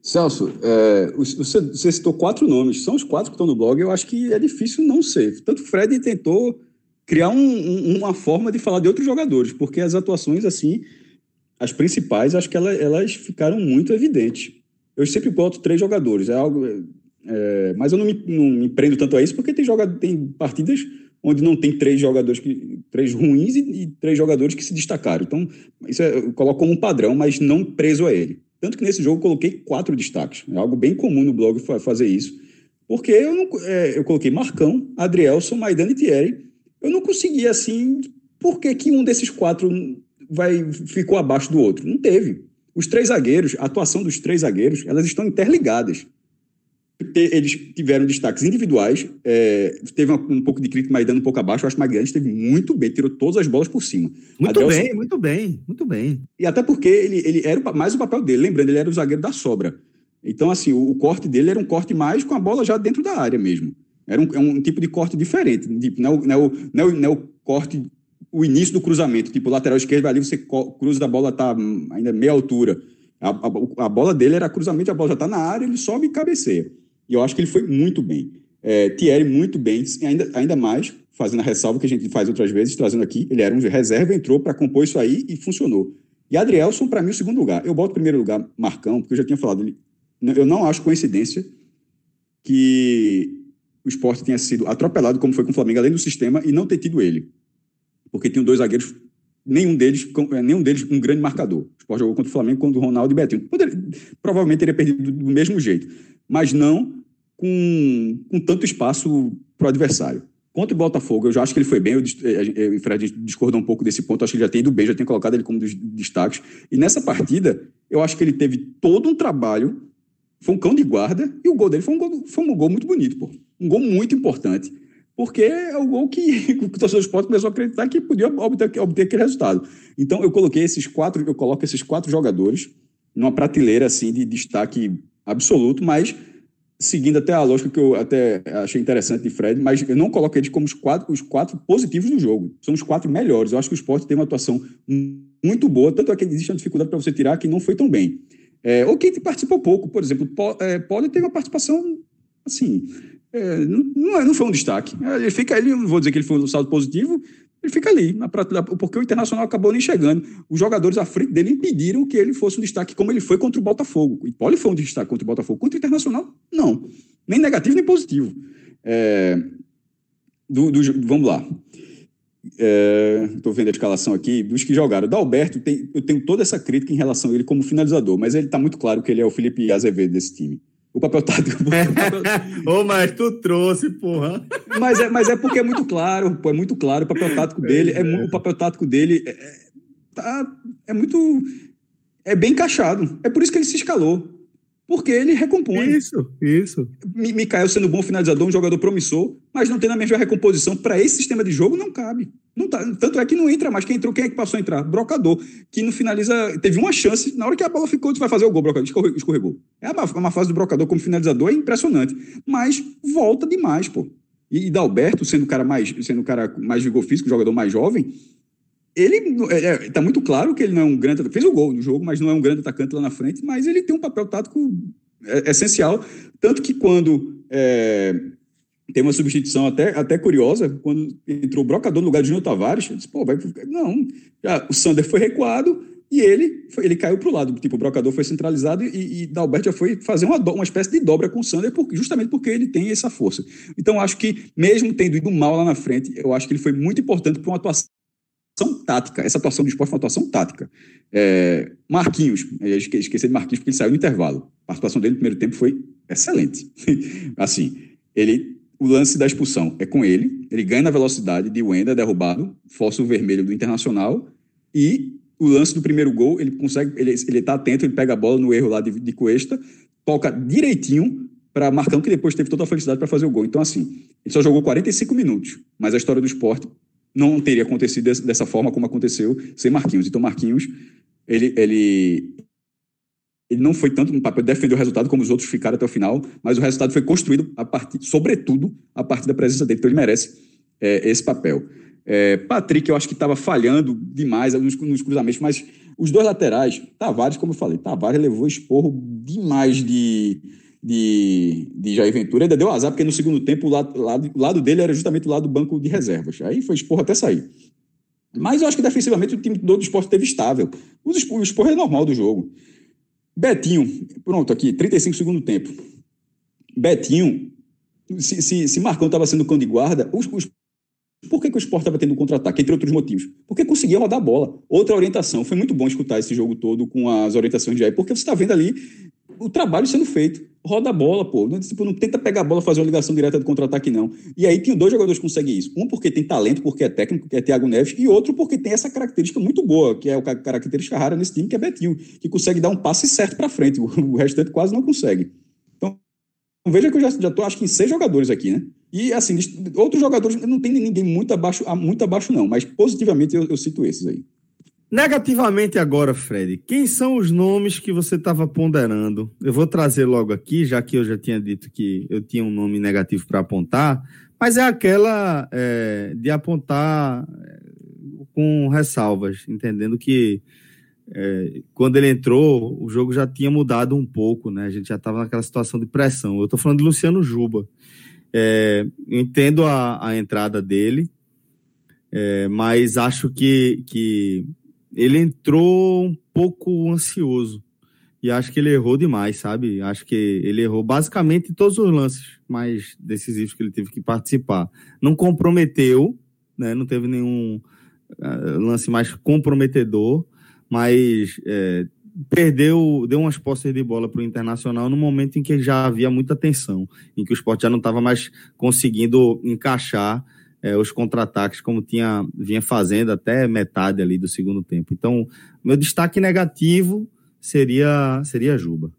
Celso, é, você, você, citou quatro nomes, são os quatro que estão no blog, eu acho que é difícil não ser. Tanto Fred tentou criar um, um, uma forma de falar de outros jogadores, porque as atuações, assim, as principais, acho que elas, elas ficaram muito evidentes. Eu sempre boto três jogadores, é algo. É, mas eu não me, não me prendo tanto a isso, porque tem, joga, tem partidas onde não tem três jogadores que três ruins e, e, três jogadores que se destacaram. Então, isso é, eu coloco como um padrão, mas não preso a ele. Tanto que nesse jogo eu coloquei quatro destaques. É algo bem comum no blog fazer isso. Porque eu, não, é, eu coloquei Marcão, Adrielson, Maidana e Thierry. Eu não conseguia, assim, por que, que um desses quatro vai, ficou abaixo do outro? Não teve. Os três zagueiros, a atuação dos três zagueiros, elas estão interligadas eles tiveram destaques individuais. É, teve um, um, pouco de crítica, mas dando um pouco abaixo. Eu acho que o Magalhães esteve muito bem, tirou todas as bolas por cima. Muito Adelson, bem, muito bem, muito bem. E até porque ele, ele era mais o papel dele. Lembrando, ele era o zagueiro da sobra. Então, assim, o, o corte dele era um corte mais com a bola já dentro da área mesmo. Era um, é um tipo de corte diferente. Tipo, não, é o, não, é o, não é o corte, o início do cruzamento. Tipo, lateral esquerdo ali, você cruza da bola, tá ainda meia altura. A, a, a bola dele era cruzamento, a bola já está na área, ele sobe e cabeceia. E eu acho que ele foi muito bem. É, Thierry, muito bem, ainda, ainda mais, fazendo a ressalva que a gente faz outras vezes, trazendo aqui, ele era um reserva, entrou para compor isso aí e funcionou. E Adrielson, para mim, o segundo lugar. Eu boto em primeiro lugar Marcão, porque eu já tinha falado, ele, eu não acho coincidência que o esporte tenha sido atropelado, como foi com o Flamengo, além do sistema, e não ter tido ele. Porque tinham dois zagueiros, nenhum deles, é, nenhum deles um grande marcador. O esporte jogou contra o Flamengo, contra o Ronaldo e Betinho. Poderia, provavelmente teria perdido do mesmo jeito mas não com, com tanto espaço para o adversário. Contra o Botafogo, eu já acho que ele foi bem. Eu, eu, o Fred discordou um pouco desse ponto. Acho que ele já tem ido bem, já tem colocado ele como dos destaques. E nessa partida, eu acho que ele teve todo um trabalho. Foi um cão de guarda. E o gol dele foi um gol, foi um gol muito bonito, pô. Um gol muito importante. Porque é o gol que, que o torcedor do esporte começou a acreditar que podia obter, obter aquele resultado. Então, eu coloquei esses quatro, eu coloco esses quatro jogadores numa prateleira assim de destaque absoluto, mas seguindo até a lógica que eu até achei interessante de Fred, mas eu não coloco eles como os quatro, os quatro positivos do jogo. São os quatro melhores. Eu acho que o esporte tem uma atuação muito boa, tanto é que existe uma dificuldade para você tirar que não foi tão bem. É, ou quem participou pouco, por exemplo, é, Poli teve uma participação assim. É, não, não foi um destaque. Ele fica, ele, não vou dizer que ele foi um saldo positivo, ele fica ali, na prateleira, porque o Internacional acabou nem chegando. Os jogadores à frente dele impediram que ele fosse um destaque como ele foi contra o Botafogo. E Poli foi um destaque contra o Botafogo. Contra o Internacional, não. Nem negativo, nem positivo. É, do, do, vamos lá. Estou é, vendo a escalação aqui. Dos que jogaram. Dalberto, tem, eu tenho toda essa crítica em relação a ele como finalizador, mas ele está muito claro que ele é o Felipe Azevedo desse time. O papel tático. Ô, mas tu trouxe, porra. Mas é, mas é porque é muito claro, pô, é muito claro. O papel tático dele, é, é. o papel tático dele é, é, tá, é muito. É bem encaixado. É por isso que ele se escalou. Porque ele recompõe. Isso, isso. Mikael sendo bom finalizador, um jogador promissor, mas não tendo a mesma recomposição para esse sistema de jogo, não cabe. Não tá, tanto é que não entra mais. Quem entrou, quem é que passou a entrar? Brocador, que não finaliza. Teve uma chance, na hora que a bola ficou, tu vai fazer o gol, Brocador, escorregou. É uma, uma fase do Brocador como finalizador, é impressionante. Mas volta demais, pô. E, e Dalberto, sendo o cara mais, sendo o cara mais vigor físico, jogador mais jovem, ele é, é, tá muito claro que ele não é um grande fez o gol no jogo, mas não é um grande atacante lá na frente, mas ele tem um papel tático é, essencial, tanto que quando é, tem uma substituição até, até curiosa, quando entrou o Brocador no lugar de Júnior Tavares, disse, pô, vai, não, já, o Sander foi recuado, e ele, ele caiu para o lado. Tipo, o brocador foi centralizado e, e Dalberto já foi fazer uma, uma espécie de dobra com o Sander, justamente porque ele tem essa força. Então, acho que, mesmo tendo ido mal lá na frente, eu acho que ele foi muito importante para uma atuação tática. Essa atuação do esporte foi uma atuação tática. É, Marquinhos, esqueci de Marquinhos porque ele saiu no intervalo. A atuação dele no primeiro tempo foi excelente. assim, ele, o lance da expulsão é com ele, ele ganha na velocidade de Wenda, derrubado, força o vermelho do Internacional e o lance do primeiro gol, ele consegue, ele, ele tá atento, ele pega a bola no erro lá de, de Cuesta, toca direitinho para Marcão, que depois teve toda a felicidade para fazer o gol. Então, assim, ele só jogou 45 minutos, mas a história do esporte não teria acontecido dessa forma como aconteceu sem Marquinhos. Então, Marquinhos, ele, ele, ele não foi tanto no papel de defender o resultado como os outros ficaram até o final, mas o resultado foi construído, a partir, sobretudo, a partir da presença dele. Então, ele merece é, esse papel. É, Patrick, eu acho que estava falhando demais nos, nos, cruzamentos, mas os dois laterais, Tavares, como eu falei, Tavares levou esporro demais de de, de Jair Ventura, ainda deu azar, porque no segundo tempo o lado, lado, lado dele era justamente o lado do banco de reservas. Aí foi esporro até sair. Mas eu acho que defensivamente o time do esporte teve estável. O esporro é normal do jogo. Betinho, pronto, aqui, 35 segundo tempo. Betinho, se, se, se Marcão estava sendo cão de guarda, os, os, por que, que o esporte estava tendo contra-ataque? Entre outros motivos. Porque conseguia rodar a bola. Outra orientação. Foi muito bom escutar esse jogo todo com as orientações de Jair, porque você está vendo ali o trabalho sendo feito. Roda a bola, pô. Não, tipo, não tenta pegar a bola fazer uma ligação direta de contra-ataque, não. E aí tem dois jogadores que conseguem isso. Um porque tem talento, porque é técnico, que é Thiago Neves, e outro porque tem essa característica muito boa, que é a característica rara nesse time, que é Betinho, que consegue dar um passe certo para frente. O restante quase não consegue. Então, veja que eu já, já tô, acho que em seis jogadores aqui, né? E, assim, outros jogadores, não tem ninguém muito abaixo, muito abaixo não, mas positivamente eu, eu cito esses aí. Negativamente agora, Fred, quem são os nomes que você estava ponderando? Eu vou trazer logo aqui, já que eu já tinha dito que eu tinha um nome negativo para apontar, mas é aquela é, de apontar é, com ressalvas, entendendo que é, quando ele entrou, o jogo já tinha mudado um pouco, né? A gente já estava naquela situação de pressão. Eu estou falando de Luciano Juba. É, entendo a, a entrada dele, é, mas acho que, que ele entrou um pouco ansioso. E acho que ele errou demais, sabe? Acho que ele errou basicamente todos os lances mais decisivos que ele teve que participar. Não comprometeu, né? Não teve nenhum uh, lance mais comprometedor, mas é, perdeu, deu umas posses de bola para o Internacional no momento em que já havia muita tensão, em que o esporte já não estava mais conseguindo encaixar é, os contra-ataques como tinha vinha fazendo até metade ali do segundo tempo. Então, meu destaque negativo seria seria Juba.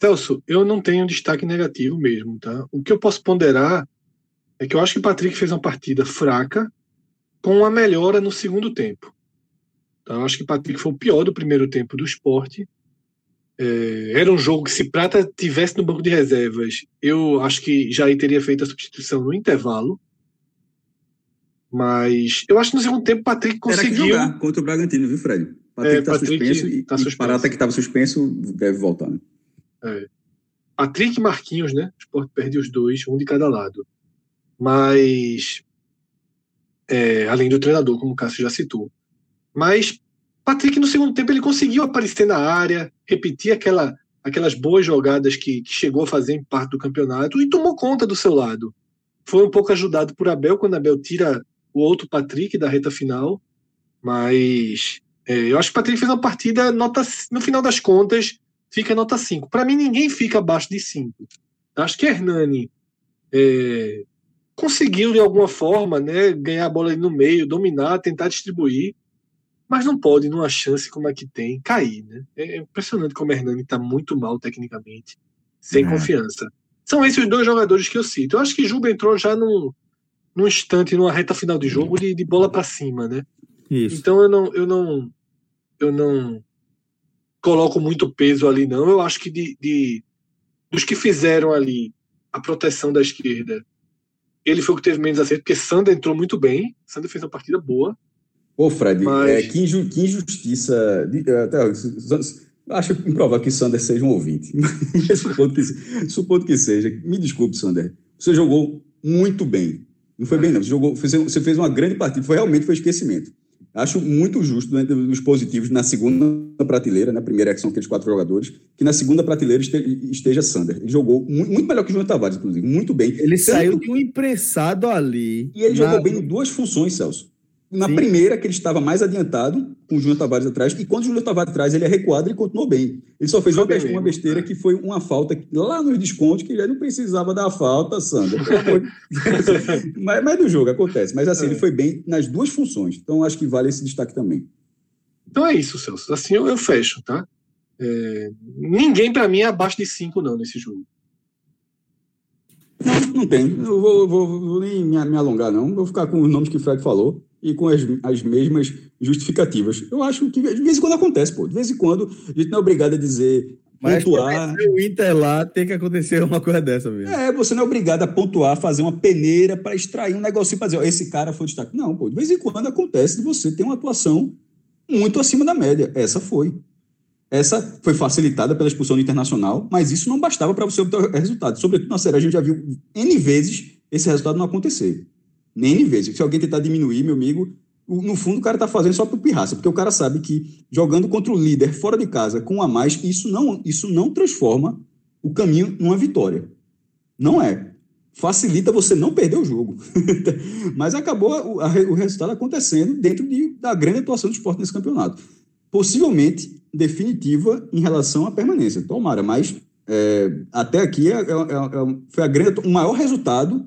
Celso, eu não tenho destaque negativo mesmo, tá? O que eu posso ponderar é que eu acho que o Patrick fez uma partida fraca com uma melhora no segundo tempo. Então, eu acho que o Patrick foi o pior do primeiro tempo do esporte é, era um jogo que, se Prata tivesse no banco de reservas, eu acho que Jair teria feito a substituição no intervalo. Mas eu acho que no segundo tempo o Patrick conseguiu. Jogar contra o Bragantino, viu, Fred? Patrick está é, suspenso, e, tá suspenso. Parata que estava suspenso deve voltar. Né? É. Patrick e Marquinhos, né? O Sport perde os dois, um de cada lado. Mas. É, além do treinador, como o Cássio já citou. Mas Patrick, no segundo tempo, ele conseguiu aparecer na área, repetir aquela, aquelas boas jogadas que, que chegou a fazer em parte do campeonato e tomou conta do seu lado. Foi um pouco ajudado por Abel, quando Abel tira o outro Patrick da reta final, mas é, eu acho que o Patrick fez uma partida, nota, no final das contas, fica nota 5. Para mim, ninguém fica abaixo de 5. Acho que Hernani é, conseguiu, de alguma forma, né, ganhar a bola ali no meio, dominar, tentar distribuir mas não pode, numa chance como a que tem, cair. Né? É impressionante como o Hernani está muito mal tecnicamente, sem é. confiança. São esses os dois jogadores que eu cito. Eu acho que Juba entrou já num, num instante, numa reta final de jogo, de, de bola para cima, né? Isso. Então eu não, eu não, eu não coloco muito peso ali, não. Eu acho que de, de dos que fizeram ali a proteção da esquerda, ele foi o que teve menos acerto, porque Sander entrou muito bem. Sander fez uma partida boa. Ô, Fred, Mas... é, que, inju que injustiça. Até, acho improvável que Sander seja um ouvinte. supondo, que, supondo que seja. Me desculpe, Sander. Você jogou muito bem. Não foi bem, não. Você, jogou, você fez uma grande partida. Foi realmente foi esquecimento. Acho muito justo, dentro dos positivos, na segunda prateleira, na primeira que são aqueles quatro jogadores, que na segunda prateleira esteja Sander. Ele jogou muito melhor que o Júnior Tavares, inclusive, muito bem. Ele saiu com um imprensado ali. E ele na... jogou bem em duas funções, Celso. Na Sim. primeira, que ele estava mais adiantado, com o Júnior Tavares atrás, e quando o Júnior Tavares atrás, ele é recuado e continuou bem. Ele só fez uma, bem, uma besteira é. que foi uma falta lá nos descontos, que ele não precisava dar falta, Sandra. mas, mas do jogo acontece. Mas assim, é. ele foi bem nas duas funções. Então acho que vale esse destaque também. Então é isso, Celso. Assim eu, eu fecho, tá? É, ninguém para mim é abaixo de cinco não nesse jogo. Não, não tem. Eu vou, vou, vou nem me, me alongar, não. Vou ficar com os nomes que o Fred falou e com as, as mesmas justificativas. Eu acho que de vez em quando acontece, pô. De vez em quando a gente não é obrigado a dizer mas pontuar. o Inter lá tem que acontecer uma coisa dessa mesmo. É, você não é obrigado a pontuar, fazer uma peneira para extrair um negocinho para dizer, ó, esse cara foi destaque. Não, pô, de vez em quando acontece de você ter uma atuação muito acima da média. Essa foi. Essa foi facilitada pela expulsão do Internacional, mas isso não bastava para você obter resultado. Sobretudo na série, a gente já viu N vezes esse resultado não acontecer. Nem vezes. Se alguém tentar diminuir, meu amigo, no fundo o cara está fazendo só por pirraça, porque o cara sabe que jogando contra o líder fora de casa com um a mais, isso não, isso não transforma o caminho numa vitória. Não é. Facilita você não perder o jogo. Mas acabou o, a, o resultado acontecendo dentro de, da grande atuação do esporte nesse campeonato. Possivelmente definitiva em relação à permanência. Tomara, mas é, até aqui é, é, é, foi a grande, o maior resultado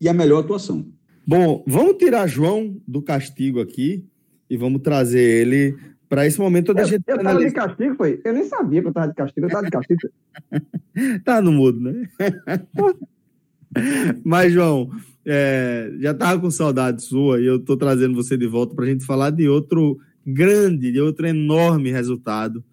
e a melhor atuação. Bom, vamos tirar João do castigo aqui e vamos trazer ele para esse momento eu, a gente. Eu tava de castigo, foi? Eu nem sabia que eu tava de castigo, eu tava de castigo. tá no mudo, né? Mas, João, é, já tava com saudade sua e eu tô trazendo você de volta para a gente falar de outro grande, de outro enorme resultado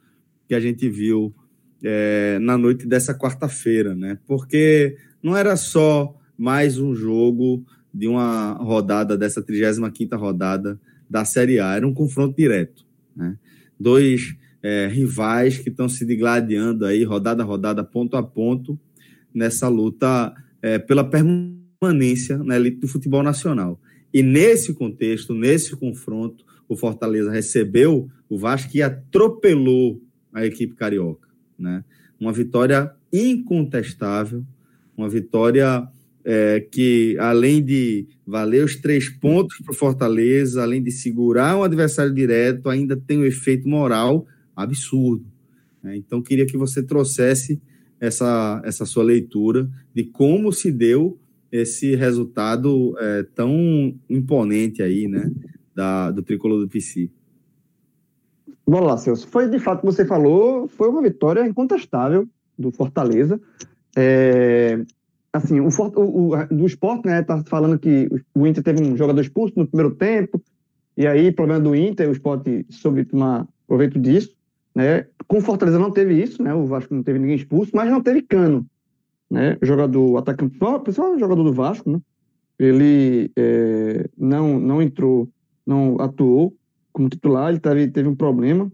que a gente viu é, na noite dessa quarta-feira, né? Porque não era só mais um jogo de uma rodada, dessa 35 rodada da Série A. Era um confronto direto. Né? Dois é, rivais que estão se digladiando aí, rodada a rodada, ponto a ponto, nessa luta é, pela permanência na elite do futebol nacional. E nesse contexto, nesse confronto, o Fortaleza recebeu o Vasco e atropelou a equipe carioca. Né? Uma vitória incontestável, uma vitória é, que além de valer os três pontos para o Fortaleza, além de segurar um adversário direto, ainda tem um efeito moral absurdo. Né? Então, queria que você trouxesse essa, essa sua leitura de como se deu esse resultado é, tão imponente aí, né, da, do tricolor do PC. Vamos lá, Celso. Foi de fato, como você falou, foi uma vitória incontestável do Fortaleza. É, assim, o, o, o do esporte, né, tá falando que o Inter teve um jogador expulso no primeiro tempo, e aí, problema do Inter, o esporte soube tomar proveito disso, né, com Fortaleza não teve isso, né, o Vasco não teve ninguém expulso, mas não teve Cano, né, jogador, atacante, pessoal, jogador do Vasco, né, ele é, não, não entrou, não atuou como titular, ele teve, teve um problema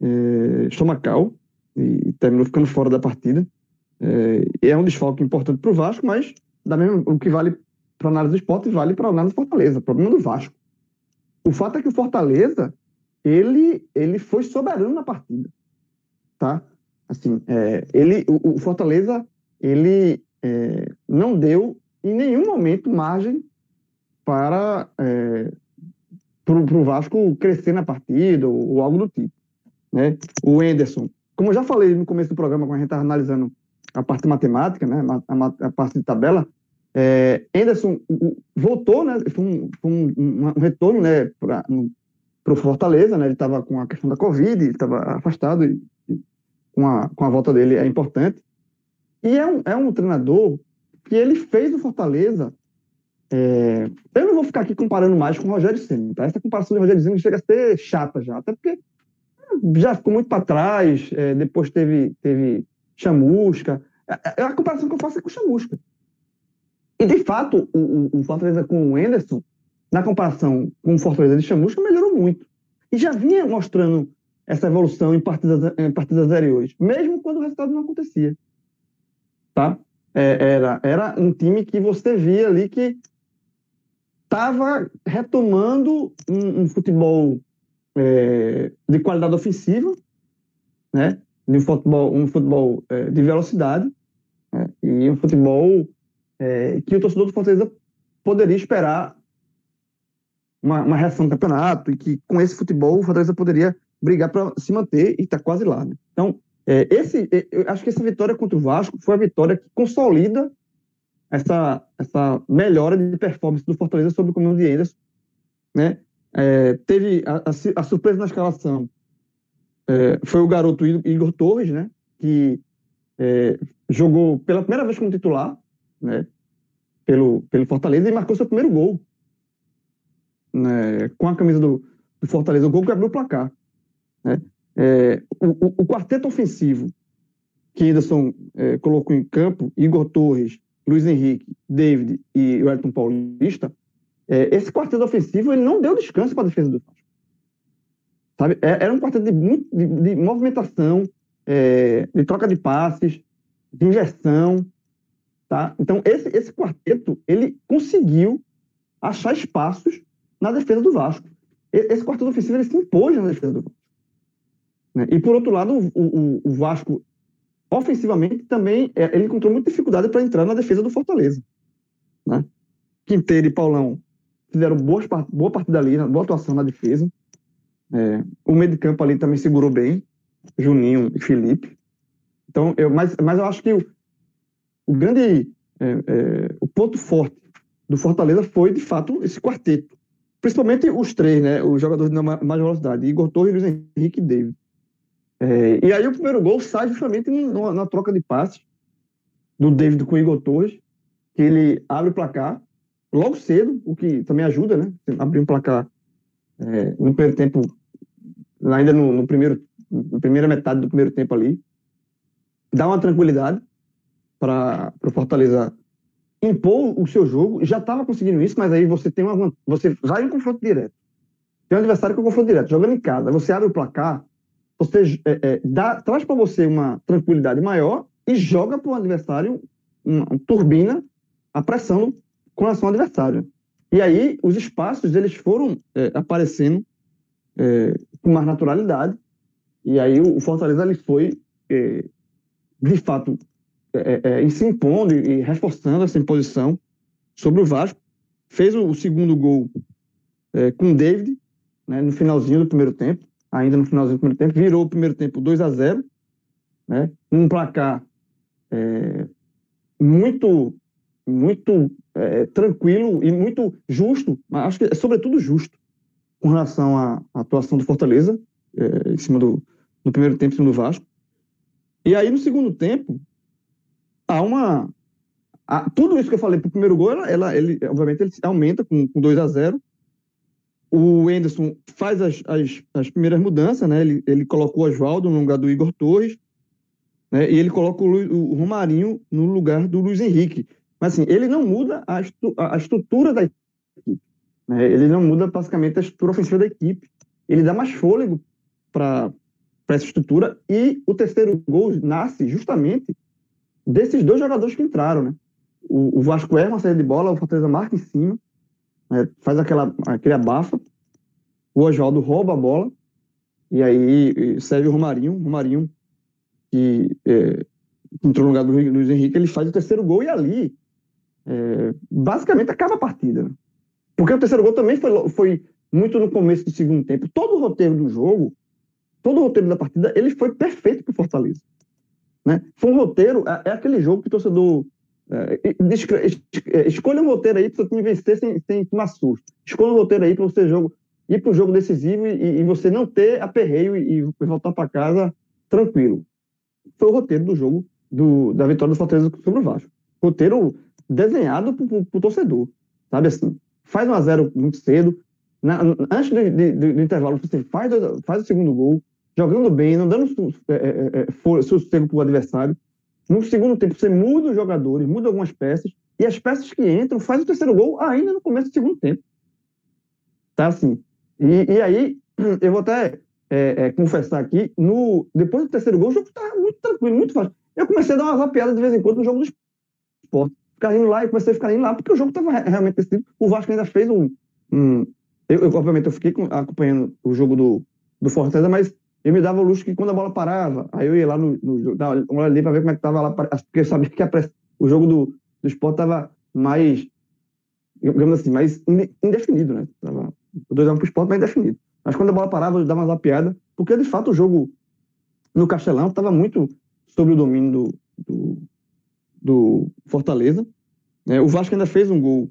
é, estomacal, e terminou ficando fora da partida, é, é um desfalque importante para o Vasco, mas da mesma, o que vale para análise do esporte vale para análise do Fortaleza. Problema do Vasco. O fato é que o Fortaleza ele, ele foi soberano na partida. Tá? Assim, é, ele, o, o, Fortaleza ele é, não deu em nenhum momento margem para é, o Vasco crescer na partida ou, ou, algo do tipo. Né? O Enderson, como eu já falei no começo do programa, quando a gente estava analisando a parte matemática, né, a, a parte de tabela, é, Anderson voltou, né, foi um, foi um, um, um retorno né, para o Fortaleza, né, ele estava com a questão da Covid, estava afastado, e, e, com, a, com a volta dele é importante. E é um, é um treinador que ele fez o Fortaleza. É, eu não vou ficar aqui comparando mais com o Rogério Senna, tá? Essa comparação de Rogério Senna chega a ser chata já, até porque já ficou muito para trás, é, depois teve, teve chamusca. É, é, a comparação que eu faço é com chamusca. E, de fato, o, o Fortaleza com o Anderson, na comparação com o Fortaleza de chamusca, melhorou muito. E já vinha mostrando essa evolução em partidas, em partidas anteriores, mesmo quando o resultado não acontecia. Tá? É, era, era um time que você via ali que estava retomando um, um futebol é, de qualidade ofensiva, né? De um futebol, um futebol é, de velocidade né? e um futebol é, que o torcedor do Fortaleza poderia esperar uma, uma, reação do campeonato e que com esse futebol o Fortaleza poderia brigar para se manter e está quase lá. Né? Então, é, esse, eu acho que essa vitória contra o Vasco foi a vitória que consolida essa, essa melhora de performance do Fortaleza sobre o comando de Anderson. Né? É, teve a, a, a, surpresa na escalação é, foi o garoto Igor Torres, né? que é, jogou pela primeira vez como titular né? pelo, pelo Fortaleza e marcou seu primeiro gol né? com a camisa do, do Fortaleza, o gol que abriu o placar. Né? É, o, o, quarteto ofensivo que Anderson é, colocou em campo, Igor Torres, Luiz Henrique, David e o Elton Paulista, é, esse quarteto ofensivo ele não deu descanso para a defesa do Vasco. Sabe? É, era um quarteto de, de, de movimentação, é, de troca de passes, de injeção. Tá? Então, esse, esse quarteto ele conseguiu achar espaços na defesa do Vasco. Esse quarteto ofensivo ele se impôs na defesa do Vasco. Né? E, por outro lado, o, o, o Vasco ofensivamente também é, ele encontrou muita dificuldade para entrar na defesa do Fortaleza. Né? Quinteiro e Paulão fizeram boas, boa partida ali, boa atuação na defesa. É, o meio de campo ali também segurou bem, Juninho e Felipe. Então, eu, mas, mas eu acho que o, o grande é, é, o ponto forte do Fortaleza foi, de fato, esse quarteto. Principalmente os três, né? Os jogadores de mais velocidade, Igor Torres, Luiz Henrique e David. É, e aí o primeiro gol sai justamente na, na troca de passes do David com o Igor Torres, que ele abre o placar logo cedo, o que também ajuda, né? Abrir um placar é, no primeiro tempo, ainda no, no, primeiro, na primeira metade do primeiro tempo ali, dá uma tranquilidade para o Fortaleza impor o seu jogo, já estava conseguindo isso, mas aí você tem uma você vai em confronto direto. Tem um adversário com confronto direto, jogando em casa, você abre o placar, você é, é, dá, traz para você uma tranquilidade maior e joga para o adversário, uma, uma, turbina a pressão com relação ao adversário. E aí os espaços eles foram é, aparecendo é, com mais naturalidade. E aí o, Fortaleza ele foi, é, de fato, é, se impondo e, reforçando essa imposição sobre o Vasco. Fez o, o segundo gol com o David, né, no finalzinho do primeiro tempo ainda no finalzinho do primeiro tempo, virou o primeiro tempo 2 a 0 né? Um placar é, muito, muito é, tranquilo e muito justo, mas acho que é sobretudo justo com relação à, atuação do Fortaleza é, em cima do no primeiro tempo em cima do Vasco. E aí no segundo tempo há uma há, tudo isso que eu falei para o primeiro gol, ela, ele obviamente ele aumenta com, com 2 a 0 o Enderson faz as, as, as primeiras mudanças, né? Ele, ele colocou o Oswaldo no lugar do Igor Torres, né? E ele coloca o, o Romarinho no lugar do Luiz Henrique. Mas assim, ele não muda a, estru, a estrutura da equipe. Né? Ele não muda basicamente a estrutura ofensiva da equipe. Ele dá mais fôlego para essa estrutura e o terceiro gol nasce justamente desses dois jogadores que entraram, né? O, o Vasco erra uma saída de bola, o Fortaleza marca em cima, né, faz aquela, aquele abafa, o Oswaldo rouba a bola, e aí serve o Romarinho, Romarinho que é, entrou no lugar do Luiz Henrique, ele faz o terceiro gol e ali é, basicamente acaba a partida. Porque o terceiro gol também foi, foi muito no começo do segundo tempo. Todo o roteiro do jogo, todo o roteiro da partida, ele foi perfeito para o Fortaleza. Né? Foi um roteiro, é, é aquele jogo que o torcedor é, é, escolha um roteiro aí para o time vencer sem, sem tomar susto. Escolha um roteiro aí para você jogo, ir para o jogo decisivo e, e, você não ter aperreio e, e voltar para casa tranquilo. Foi o roteiro do jogo do, da vitória do Fortaleza sobre o Vasco. Roteiro desenhado para o torcedor. Sabe assim? Faz um a zero muito cedo. Na, antes do, do, do, intervalo, você faz, faz o segundo gol, jogando bem, não dando é, é, é, sossego para o adversário. No segundo tempo, você muda os jogadores, muda algumas peças, e as peças que entram faz o terceiro gol ainda no começo do segundo tempo. Tá assim. E, e aí, eu vou até é, é, confessar aqui, no, depois do terceiro gol, o jogo estava muito tranquilo, muito fácil. Eu comecei a dar uma vapeada de vez em quando no jogo do esporte. Ficar indo lá e comecei a ficar indo lá, porque o jogo estava realmente decidido. O Vasco ainda fez um. um eu, eu, obviamente, eu fiquei acompanhando o jogo do, do Fortaleza, mas eu me dava o luxo que quando a bola parava, aí eu ia lá no, no dava uma ali para ver como é que estava lá, porque eu sabia que a, o jogo do, do esporte estava mais, digamos assim, mais indefinido, né? Tava, o 2 para o esporte, mas indefinido. Mas quando a bola parava, eu dava uma zapiada, porque de fato o jogo no Castelão estava muito sobre o domínio do, do, do Fortaleza. É, o Vasco ainda fez um gol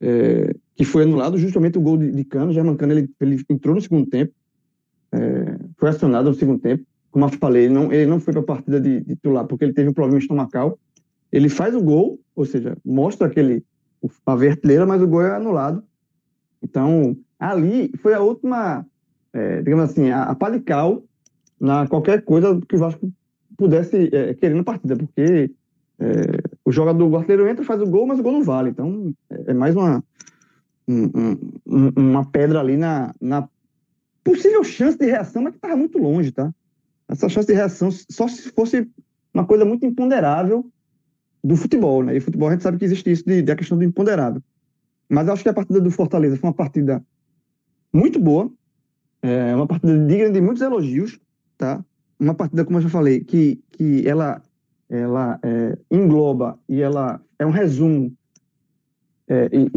é, que foi anulado, justamente o gol de, de Cano. German Cano ele, ele entrou no segundo tempo, é, foi acionado no segundo tempo. Como eu falei, ele não, ele não foi para a partida de, de titular porque ele teve um problema estomacal. Ele faz o gol, ou seja, mostra aquele a verteleira, mas o gol é anulado. Então, ali foi a última, é, digamos assim, a, a palical na qualquer coisa que o Vasco pudesse é, querer na partida, porque é, o jogador o artilheiro entra, faz o gol, mas o gol não vale. Então, é, é mais uma, um, um, uma pedra ali na, na possível chance de reação, mas que estava muito longe, tá? Essa chance de reação só se fosse uma coisa muito imponderável do futebol, né? E futebol a gente sabe que existe isso de, de a questão do imponderável. Mas eu acho que a partida do Fortaleza foi uma partida muito boa, é uma partida digna de muitos elogios, tá? Uma partida, como eu já falei, que, que ela, ela é, engloba e ela é um resumo é, e,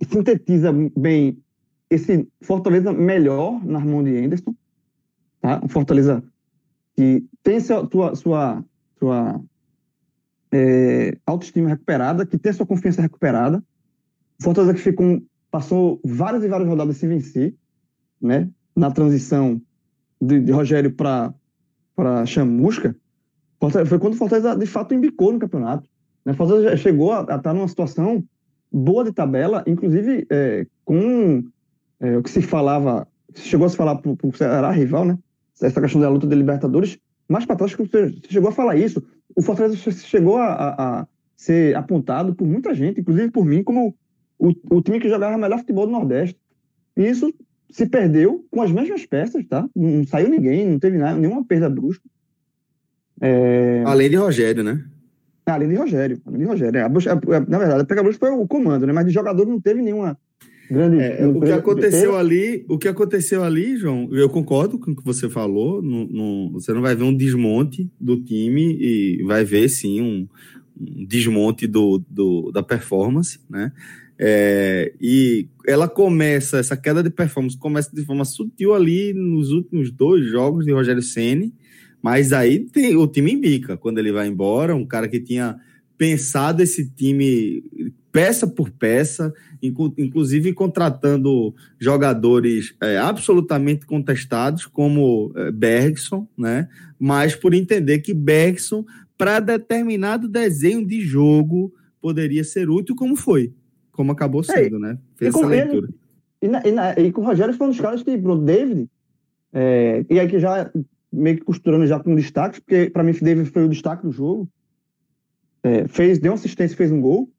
e, sintetiza bem esse Fortaleza melhor na mão de Anderson, tá? Um Fortaleza que tem sua, sua, sua, sua é, autoestima recuperada, que tem sua confiança recuperada. Fortaleza que ficou, passou várias e várias rodadas sem vencer, né? Na transição de, de Rogério para para Chamusca, foi quando o Fortaleza de fato embicou no campeonato. Né? Fortaleza chegou a, estar numa situação boa de tabela, inclusive é, com é, o que se falava, chegou a se falar para o Ceará rival, né? Essa questão da luta de Libertadores, mais para trás você chegou a falar isso. O Fortaleza chegou a, a, a, ser apontado por muita gente, inclusive por mim, como o, o time que jogava melhor futebol do Nordeste. E isso se perdeu com as mesmas peças, tá? Não saiu ninguém, não teve nada, nenhuma perda brusca. É... Além de Rogério, né? Além de Rogério. Além de Rogério. É, na verdade, a pega foi o comando, né? Mas de jogador não teve nenhuma grande. É, o que aconteceu ali, o que aconteceu ali, João, eu concordo com o que você falou. Você não vai ver um desmonte do time e vai ver sim um, um desmonte do, do, da performance, né? É, e ela começa, essa queda de performance começa de forma sutil ali nos últimos dois jogos de Rogério Ceni, mas aí tem, o time indica quando ele vai embora, um cara que tinha pensado esse time peça por peça, inclusive contratando jogadores é, absolutamente contestados, como é, Bergson, né? mas por entender que Bergson, para determinado desenho de jogo, poderia ser útil, como foi como acabou é, sendo, é, né? Fez essa leitura. Ele, e, na, e, e, com o Rogério foi um dos caras que, o David, é, e aí que já meio que costurando já com destaques, porque para mim o David foi o destaque do jogo. É, fez, deu uma assistência, fez um gol.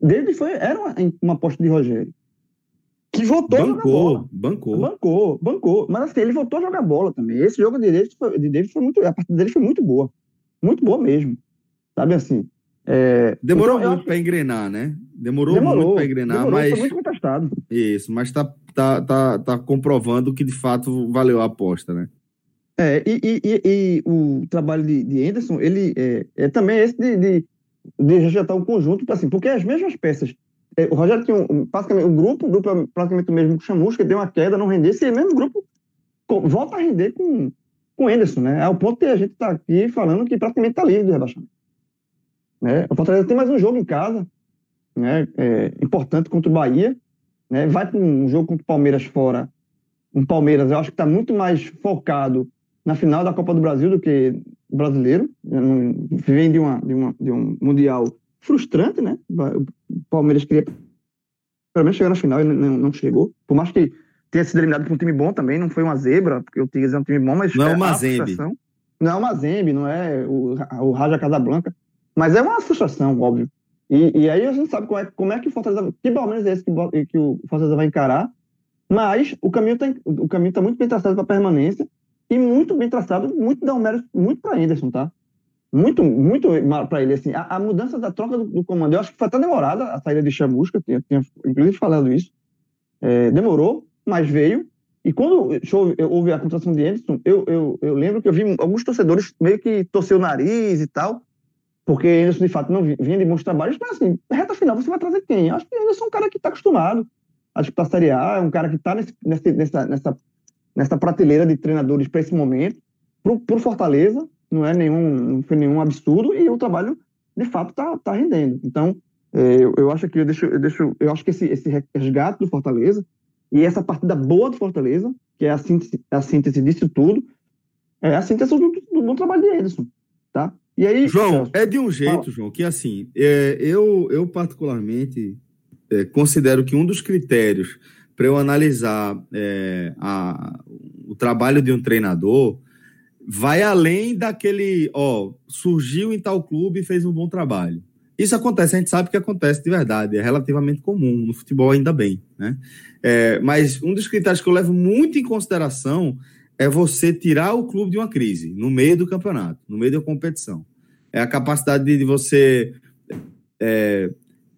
David foi, era uma, uma aposta de Rogério. Que voltou bancou, a jogar bola. Bancou. Bancou, bancou. Mas assim, ele voltou a jogar bola também. Esse jogo de David foi, de David foi muito. A partida dele foi muito boa. Muito boa mesmo. Sabe assim? É, Demorou então, muito para engrenar, né? Demorou, demorou muito para engrenar, demorou, mas. Foi muito contestado. Isso, mas está tá, tá, tá comprovando que de fato valeu a aposta, né? É, e, e, e, o trabalho de, de Anderson, ele é, é também esse de, de, de rejeitar o conjunto, assim, porque as mesmas peças. É, o Rogério tinha um, basicamente um grupo, o grupo é praticamente o mesmo que o Chamusca, deu uma queda, não rendesse, e o mesmo grupo volta a render com, com Anderson, né? Ao ponto que a gente está aqui falando que praticamente está livre do rebaixamento. Né? O Fortaleza tem mais um jogo em casa, né? É, importante contra o Bahia. Né? Vai para um jogo contra o Palmeiras fora. Um Palmeiras, eu acho que está muito mais focado na final da Copa do Brasil do que brasileiro. Vem de, uma, de, uma, de um Mundial frustrante, né? O Palmeiras queria pelo menos chegar na final e não, não chegou. Por mais que tenha sido eliminado por um time bom também, não foi uma zebra, porque o Tigres é um time bom, mas. Não é uma Mazembe. Não é uma Zembe, não é o, o Raja Casablanca. Mas é uma frustração, óbvio. E, e aí a gente sabe como é, como é que o Fortaleza. Que Palmeiras é esse que, que o Fortaleza vai encarar. Mas o caminho está o caminho tá muito bem traçado para permanência e muito bem traçado, muito dá um mérito muito para Anderson, tá? muito, muito para ele. Assim, a, a, mudança da troca do, do, comando, eu acho que foi até demorada a saída de Chamusca, tinha, tinha inclusive falado isso. É, demorou, mas veio. E quando houve a contratação de Anderson, eu, eu, eu lembro que eu vi alguns torcedores meio que torcer o nariz e tal, porque Anderson, de fato, não vinha de bons trabalhos, mas assim, reta final, você vai trazer quem? Eu acho que Anderson é um cara que está acostumado a disputar Série A, é um cara que está nessa, nessa, nessa prateleira de treinadores para esse momento, para o Fortaleza, não é nenhum, não foi nenhum absurdo, e o trabalho, de fato, está tá rendendo. Então, é, eu, eu acho que eu deixo, eu deixo, eu acho que esse, esse resgate do Fortaleza e essa partida boa do Fortaleza, que é a síntese, a síntese disso tudo, é a síntese do, do bom trabalho de Edson, tá? E aí, João, é de um jeito, João, que assim, é, eu, eu particularmente é, considero que um dos critérios para eu analisar é, a, o trabalho de um treinador vai além daquele, ó, surgiu em tal clube e fez um bom trabalho. Isso acontece, a gente sabe que acontece de verdade, é relativamente comum no futebol, ainda bem, né? É, mas um dos critérios que eu levo muito em consideração é você tirar o clube de uma crise no meio do campeonato, no meio da competição. É a capacidade de você é,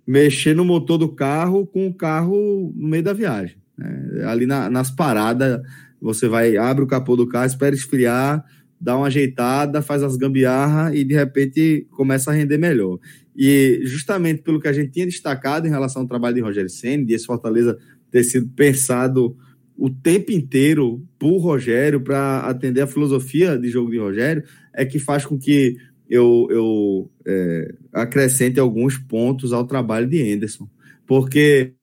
mexer no motor do carro com o carro no meio da viagem. Né? Ali na, nas paradas, você vai, abre o capô do carro, espera esfriar, dá uma ajeitada, faz as gambiarra e de repente começa a render melhor. E justamente pelo que a gente tinha destacado em relação ao trabalho de Rogério Senna, de esse Fortaleza ter sido pensado o tempo inteiro por Rogério para atender a filosofia de jogo de Rogério, é que faz com que eu, eu é, acrescente alguns pontos ao trabalho de Anderson. Porque,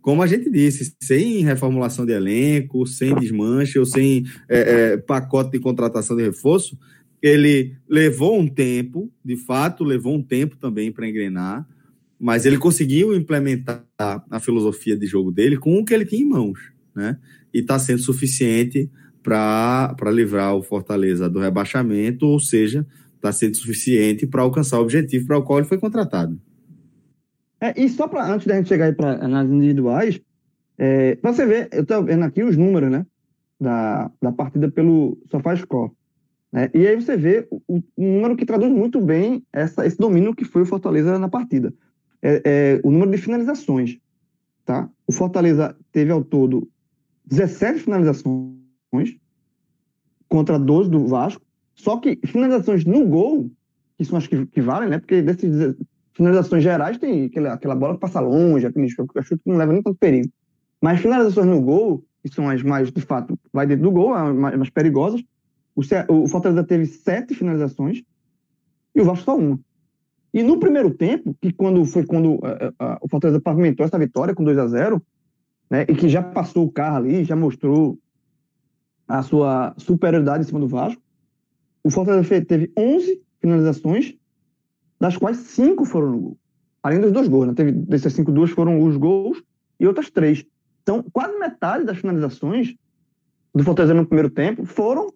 como a gente disse, sem reformulação de elenco, sem desmanche ou sem é, é, pacote de contratação de reforço, ele levou um tempo, de fato, levou um tempo também para engrenar, mas ele conseguiu implementar a filosofia de jogo dele com o que ele tinha em mãos, né? E está sendo suficiente para livrar o Fortaleza do rebaixamento, ou seja, está sendo suficiente para alcançar o objetivo para o qual ele foi contratado. É, e só para antes da gente chegar aí para análises individuais, é, para você ver, eu estou vendo aqui os números, né, da, da partida pelo SofaScore. Né? E aí você vê o, o, número que traduz muito bem essa, esse domínio que foi o Fortaleza na partida. É, é, o número de finalizações. Tá? O Fortaleza teve ao todo 17 finalizações contra 12 do Vasco. Só que finalizações no gol, que são as que, que valem, né? Porque dessas finalizações gerais tem aquela, aquela bola que passa longe, aquele chute que não leva nem tanto perigo. Mas finalizações no gol, que são as mais, de fato, vai dentro do gol, as mais, mais perigosas, o, o Fortaleza teve sete finalizações e o Vasco só uma. E no primeiro tempo, que quando foi quando uh, uh, o Fortaleza pavimentou essa vitória com 2 a 0 né, e que já passou o carro ali, já mostrou a sua superioridade em cima do Vasco, o Fortaleza teve 11 finalizações, das quais cinco foram no gol. Além dos dois gols, né? Teve, dessas cinco, duas foram os gols e outras três. Então, quase metade das finalizações do Fortaleza no primeiro tempo foram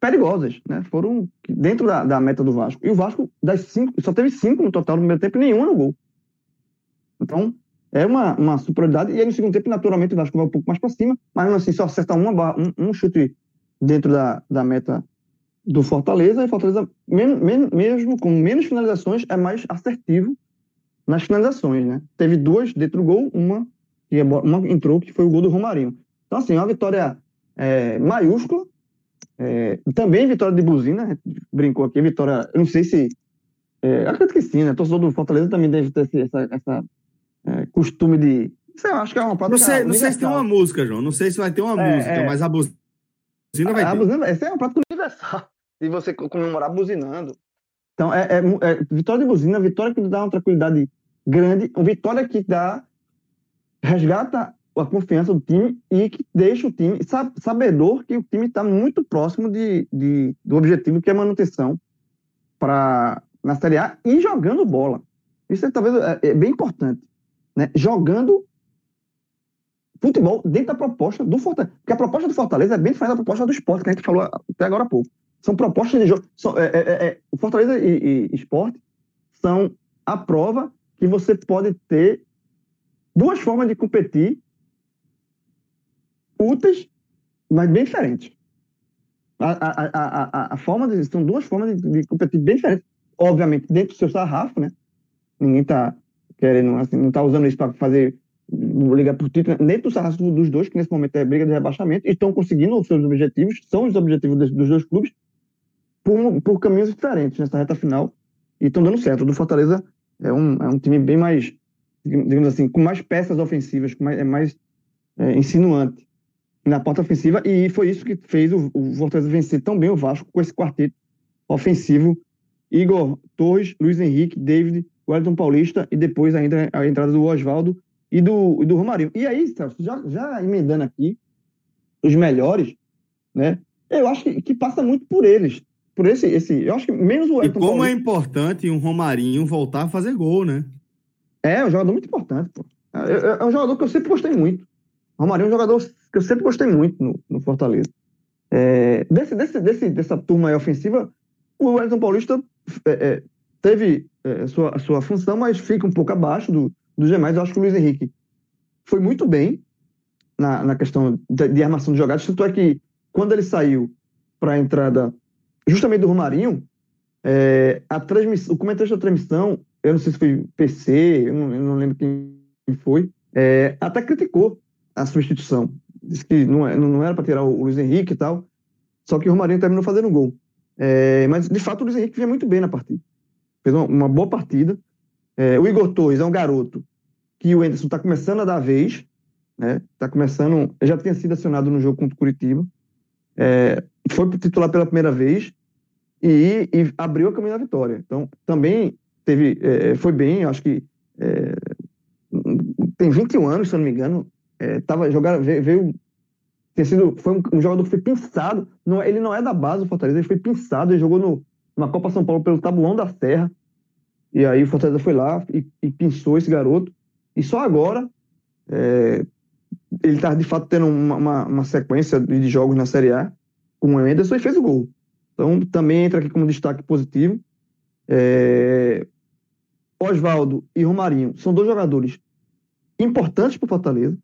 perigosas, né? Foram dentro da, da meta do Vasco. E o Vasco, das cinco, só teve cinco no total no primeiro tempo nenhuma no gol. Então, é uma, uma superioridade. E aí, no segundo tempo, naturalmente, o Vasco vai um pouco mais para cima, mas assim, só acerta uma, um, um chute dentro da, da meta do Fortaleza. E Fortaleza, mesmo com menos finalizações, é mais assertivo nas finalizações, né? Teve duas dentro do gol, uma, que uma entrou, que foi o gol do Romarinho. Então, assim, uma vitória é, maiúscula é, também vitória de Buzina, brincou aqui, vitória, eu não sei se. É, acredito que sim, né? Torcedor do Fortaleza também deve ter esse, essa, essa é, costume de. Sei, eu acho que é uma prática. Não sei, não sei se tem uma música, João. Não sei se vai ter uma é, música, é. mas a buzina vai a, ter. A buzina, essa é uma prática universal. De você comemorar buzinando. Então, é, é, vitória de buzina, vitória que dá uma tranquilidade grande, uma vitória que dá. resgata a confiança do time e que deixa o time sabedor que o time está muito próximo de, de, do objetivo que é manutenção para na Série A e jogando bola. Isso é talvez é, é bem importante, né? Jogando futebol dentro da proposta do Fortaleza. Porque a proposta do Fortaleza é bem diferente da proposta do esporte, que a gente falou até agora há pouco. São propostas de jogo. São, é, é, é, é o Fortaleza e, e esporte são a prova que você pode ter duas formas de competir úteis, mas bem diferentes. A, a, a, a, forma de, são duas formas de, de, competir bem diferentes. Obviamente, dentro do seu sarrafo, né? Ninguém está querendo, assim, não está usando isso para fazer ligar por título, dentro do sarrafo dos dois, que nesse momento é briga de rebaixamento, estão conseguindo os seus objetivos, são os objetivos dos dois clubes, por, por caminhos diferentes nessa reta final, e estão dando certo. O do Fortaleza é um, é um time bem mais, digamos assim, com mais peças ofensivas, mais, é mais é, insinuante na porta ofensiva, e foi isso que fez o, o Fortaleza vencer tão bem o Vasco com esse quarteto ofensivo. Igor Torres, Luiz Henrique, David, Wellington Paulista e depois ainda a entrada do Oswaldo e do, e do Romarinho. E aí, Celso, já, já emendando aqui, os melhores, né? Eu acho que, que passa muito por eles. Por esse, esse. Eu acho que menos o Wellington. E como Paulista, é importante um Romarinho voltar a fazer gol, né? É, é um jogador muito importante, pô. É, é, é um jogador que eu sempre gostei muito. O Romarinho é um jogador que eu sempre gostei muito no, no Fortaleza. É, desse, desse, desse, dessa turma aí ofensiva, o Wellington Paulista é, é, teve é, sua, sua função, mas fica um pouco abaixo do, dos demais. Eu acho que o Luiz Henrique foi muito bem na, na questão de, de armação de jogadas. Tanto é que quando ele saiu para a entrada justamente do Romarinho, é, a transmissão, o comentário da transmissão, eu não sei se foi PC, eu não, eu não lembro quem foi, é, até criticou a substituição. Disse que não, é, não era para tirar o Luiz Henrique e tal, só que o Romarinho terminou fazendo gol. É, mas, de fato, o Luiz Henrique vinha muito bem na partida. Fez uma, uma boa partida. É, o Igor Torres é um garoto que o Anderson está começando a dar vez, né? Está começando, já tinha sido acionado no jogo contra o Curitiba, é, foi titular pela primeira vez e, e, abriu a caminho da vitória. Então, também teve, é, foi bem, acho que é, tem 21 anos, se eu não me engano, é, tava jogando, veio, veio ter sido, foi um, um, jogador que foi pensado, não, ele não é da base do Fortaleza, ele foi pensado, ele jogou no, na Copa São Paulo pelo Tabuão da Serra, e aí o Fortaleza foi lá e, e pensou esse garoto, e só agora é, ele está de fato tendo uma, uma, uma, sequência de jogos na Série A com o Anderson e fez o gol. Então também entra aqui como destaque positivo. É, Oswaldo e Romarinho são dois jogadores importantes para o Fortaleza,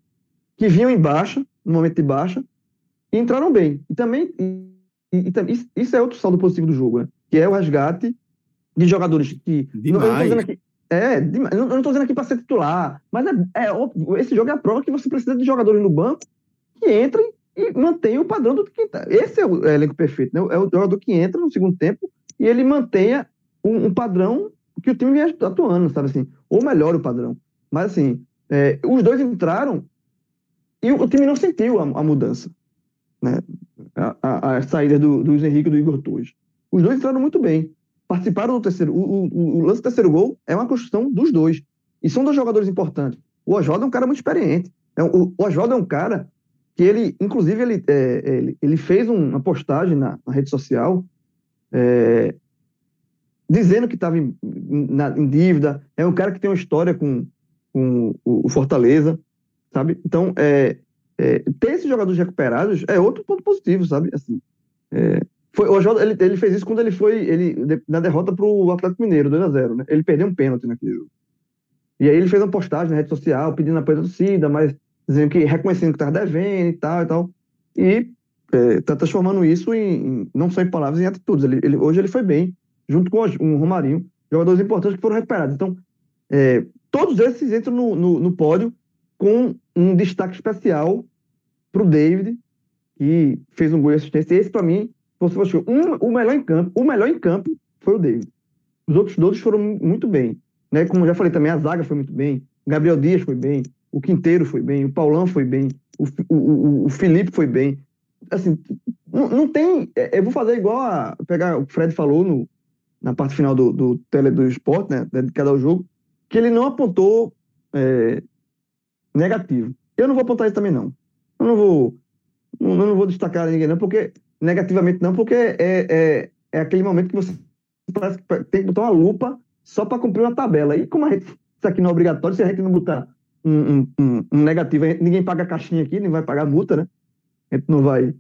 que vinham em baixa, no momento de baixa, e entraram bem. E também, e, e, isso é outro saldo positivo do jogo, né? que é o resgate de jogadores que. Demais. Não, aqui, é, eu não estou dizendo aqui para ser titular, mas é, é, esse jogo é a prova que você precisa de jogadores no banco que entrem e mantenham o padrão do que tá. Esse é o elenco perfeito, né? É o jogador que entra no segundo tempo e ele mantenha um, um padrão que o time vem atuando, sabe assim? Ou melhora o padrão. Mas assim, é, os dois entraram e o, o time não sentiu a, a mudança, né? A, a, a saída do, do Henrique e do Igor Torres. Os dois entraram muito bem. Participaram do terceiro. O, o, o, lance do terceiro gol é uma construção dos dois. E são dois jogadores importantes. O Oswaldo é um cara muito experiente. É, o, o Oswaldo é um cara que ele, inclusive, ele, é, ele, ele fez uma postagem na, na rede social é, dizendo que estava em, em, dívida. É um cara que tem uma história com, com o, o Fortaleza sabe? Então, é, é, ter esses jogadores recuperados é outro ponto positivo, sabe? Assim, é, foi, o ele, ele fez isso quando ele foi ele, na derrota para o Atlético Mineiro, 2x0, né? Ele perdeu um pênalti naquele jogo. E aí ele fez uma postagem na rede social pedindo apoio da torcida, mas dizendo que reconhecendo que estava devendo e tal e tal. E está é, transformando isso em, em, não só em palavras, em atitudes. Ele, ele, hoje ele foi bem, junto com o, um Romarinho, jogadores importantes que foram recuperados. Então, é, todos esses entram no, no, no pódio com um destaque especial para o David, que fez um gol de assistência. Esse, para mim, você um, o melhor em campo. O melhor em campo foi o David. Os outros todos foram muito bem. Né? Como já falei também, a zaga foi muito bem. Gabriel Dias foi bem. O Quinteiro foi bem. O Paulão foi bem. O, o, o Felipe foi bem. Assim, não, não tem. É, eu vou fazer igual a pegar o Fred falou no, na parte final do, do tele do esporte, né? Dedicado ao jogo, que ele não apontou é, negativo. Eu não vou apontar isso também, não. Eu não vou, eu não vou destacar ninguém, não, porque negativamente não, porque é, é, é aquele momento que você parece que tem que botar uma lupa só para cumprir uma tabela. E como a gente, isso aqui não é obrigatório, se a gente não botar um, um, um negativo, ninguém paga a caixinha aqui, nem vai pagar multa, né? A gente não vai.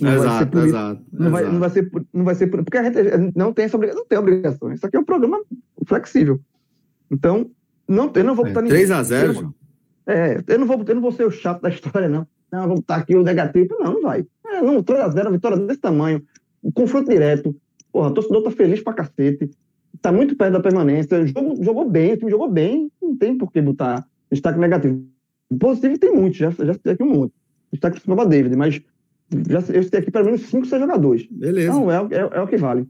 Não exato, vai exato. Não, Vai, não vai ser, não vai ser porque a gente não tem essa obrigação, não tem obrigação. Isso aqui é um programa flexível. Então, não, eu não vou botar é, ninguém. 3 a 0 João. É, eu não, vou, eu não vou ser o chato da história, não. Não, vou botar aqui o negativo. Não, não vai. É, não, 3x0, vitória desse tamanho. confronto direto. Porra, o torcedor tá feliz pra cacete. Tá muito perto da permanência. Jogou, jogou bem, o time jogou bem. Não tem por que botar destaque negativo. Positivo tem muito, já, já citei aqui um monte. Destaque para David, mas já, eu citei aqui pelo menos 5, 6 jogadores. Beleza. Não, é, é, é o que vale.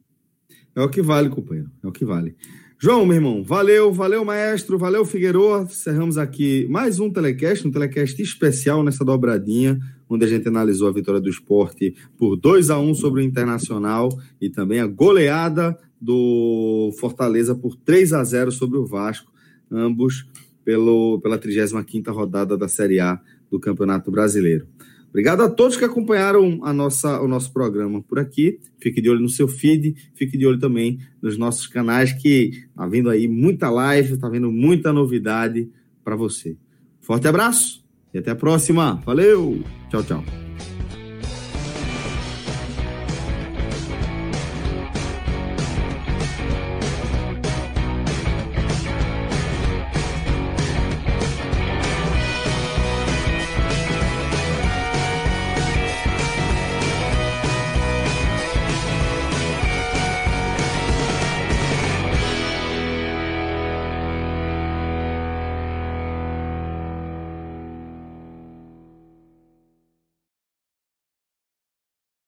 É o que vale, companheiro. É o que vale. João, meu irmão, valeu, valeu, maestro, valeu, Figueiredo. Cerramos aqui mais um telecast, um telecast especial nessa dobradinha, onde a gente analisou a vitória do esporte por 2 a 1 sobre o Internacional e também a goleada do Fortaleza por 3 a 0 sobre o Vasco, ambos pelo, pela 35 rodada da Série A do Campeonato Brasileiro. Obrigado a todos que acompanharam a nossa, o nosso programa por aqui. Fique de olho no seu feed, fique de olho também nos nossos canais, que tá vindo aí muita live, tá vindo muita novidade para você. Forte abraço e até a próxima. Valeu! Tchau, tchau.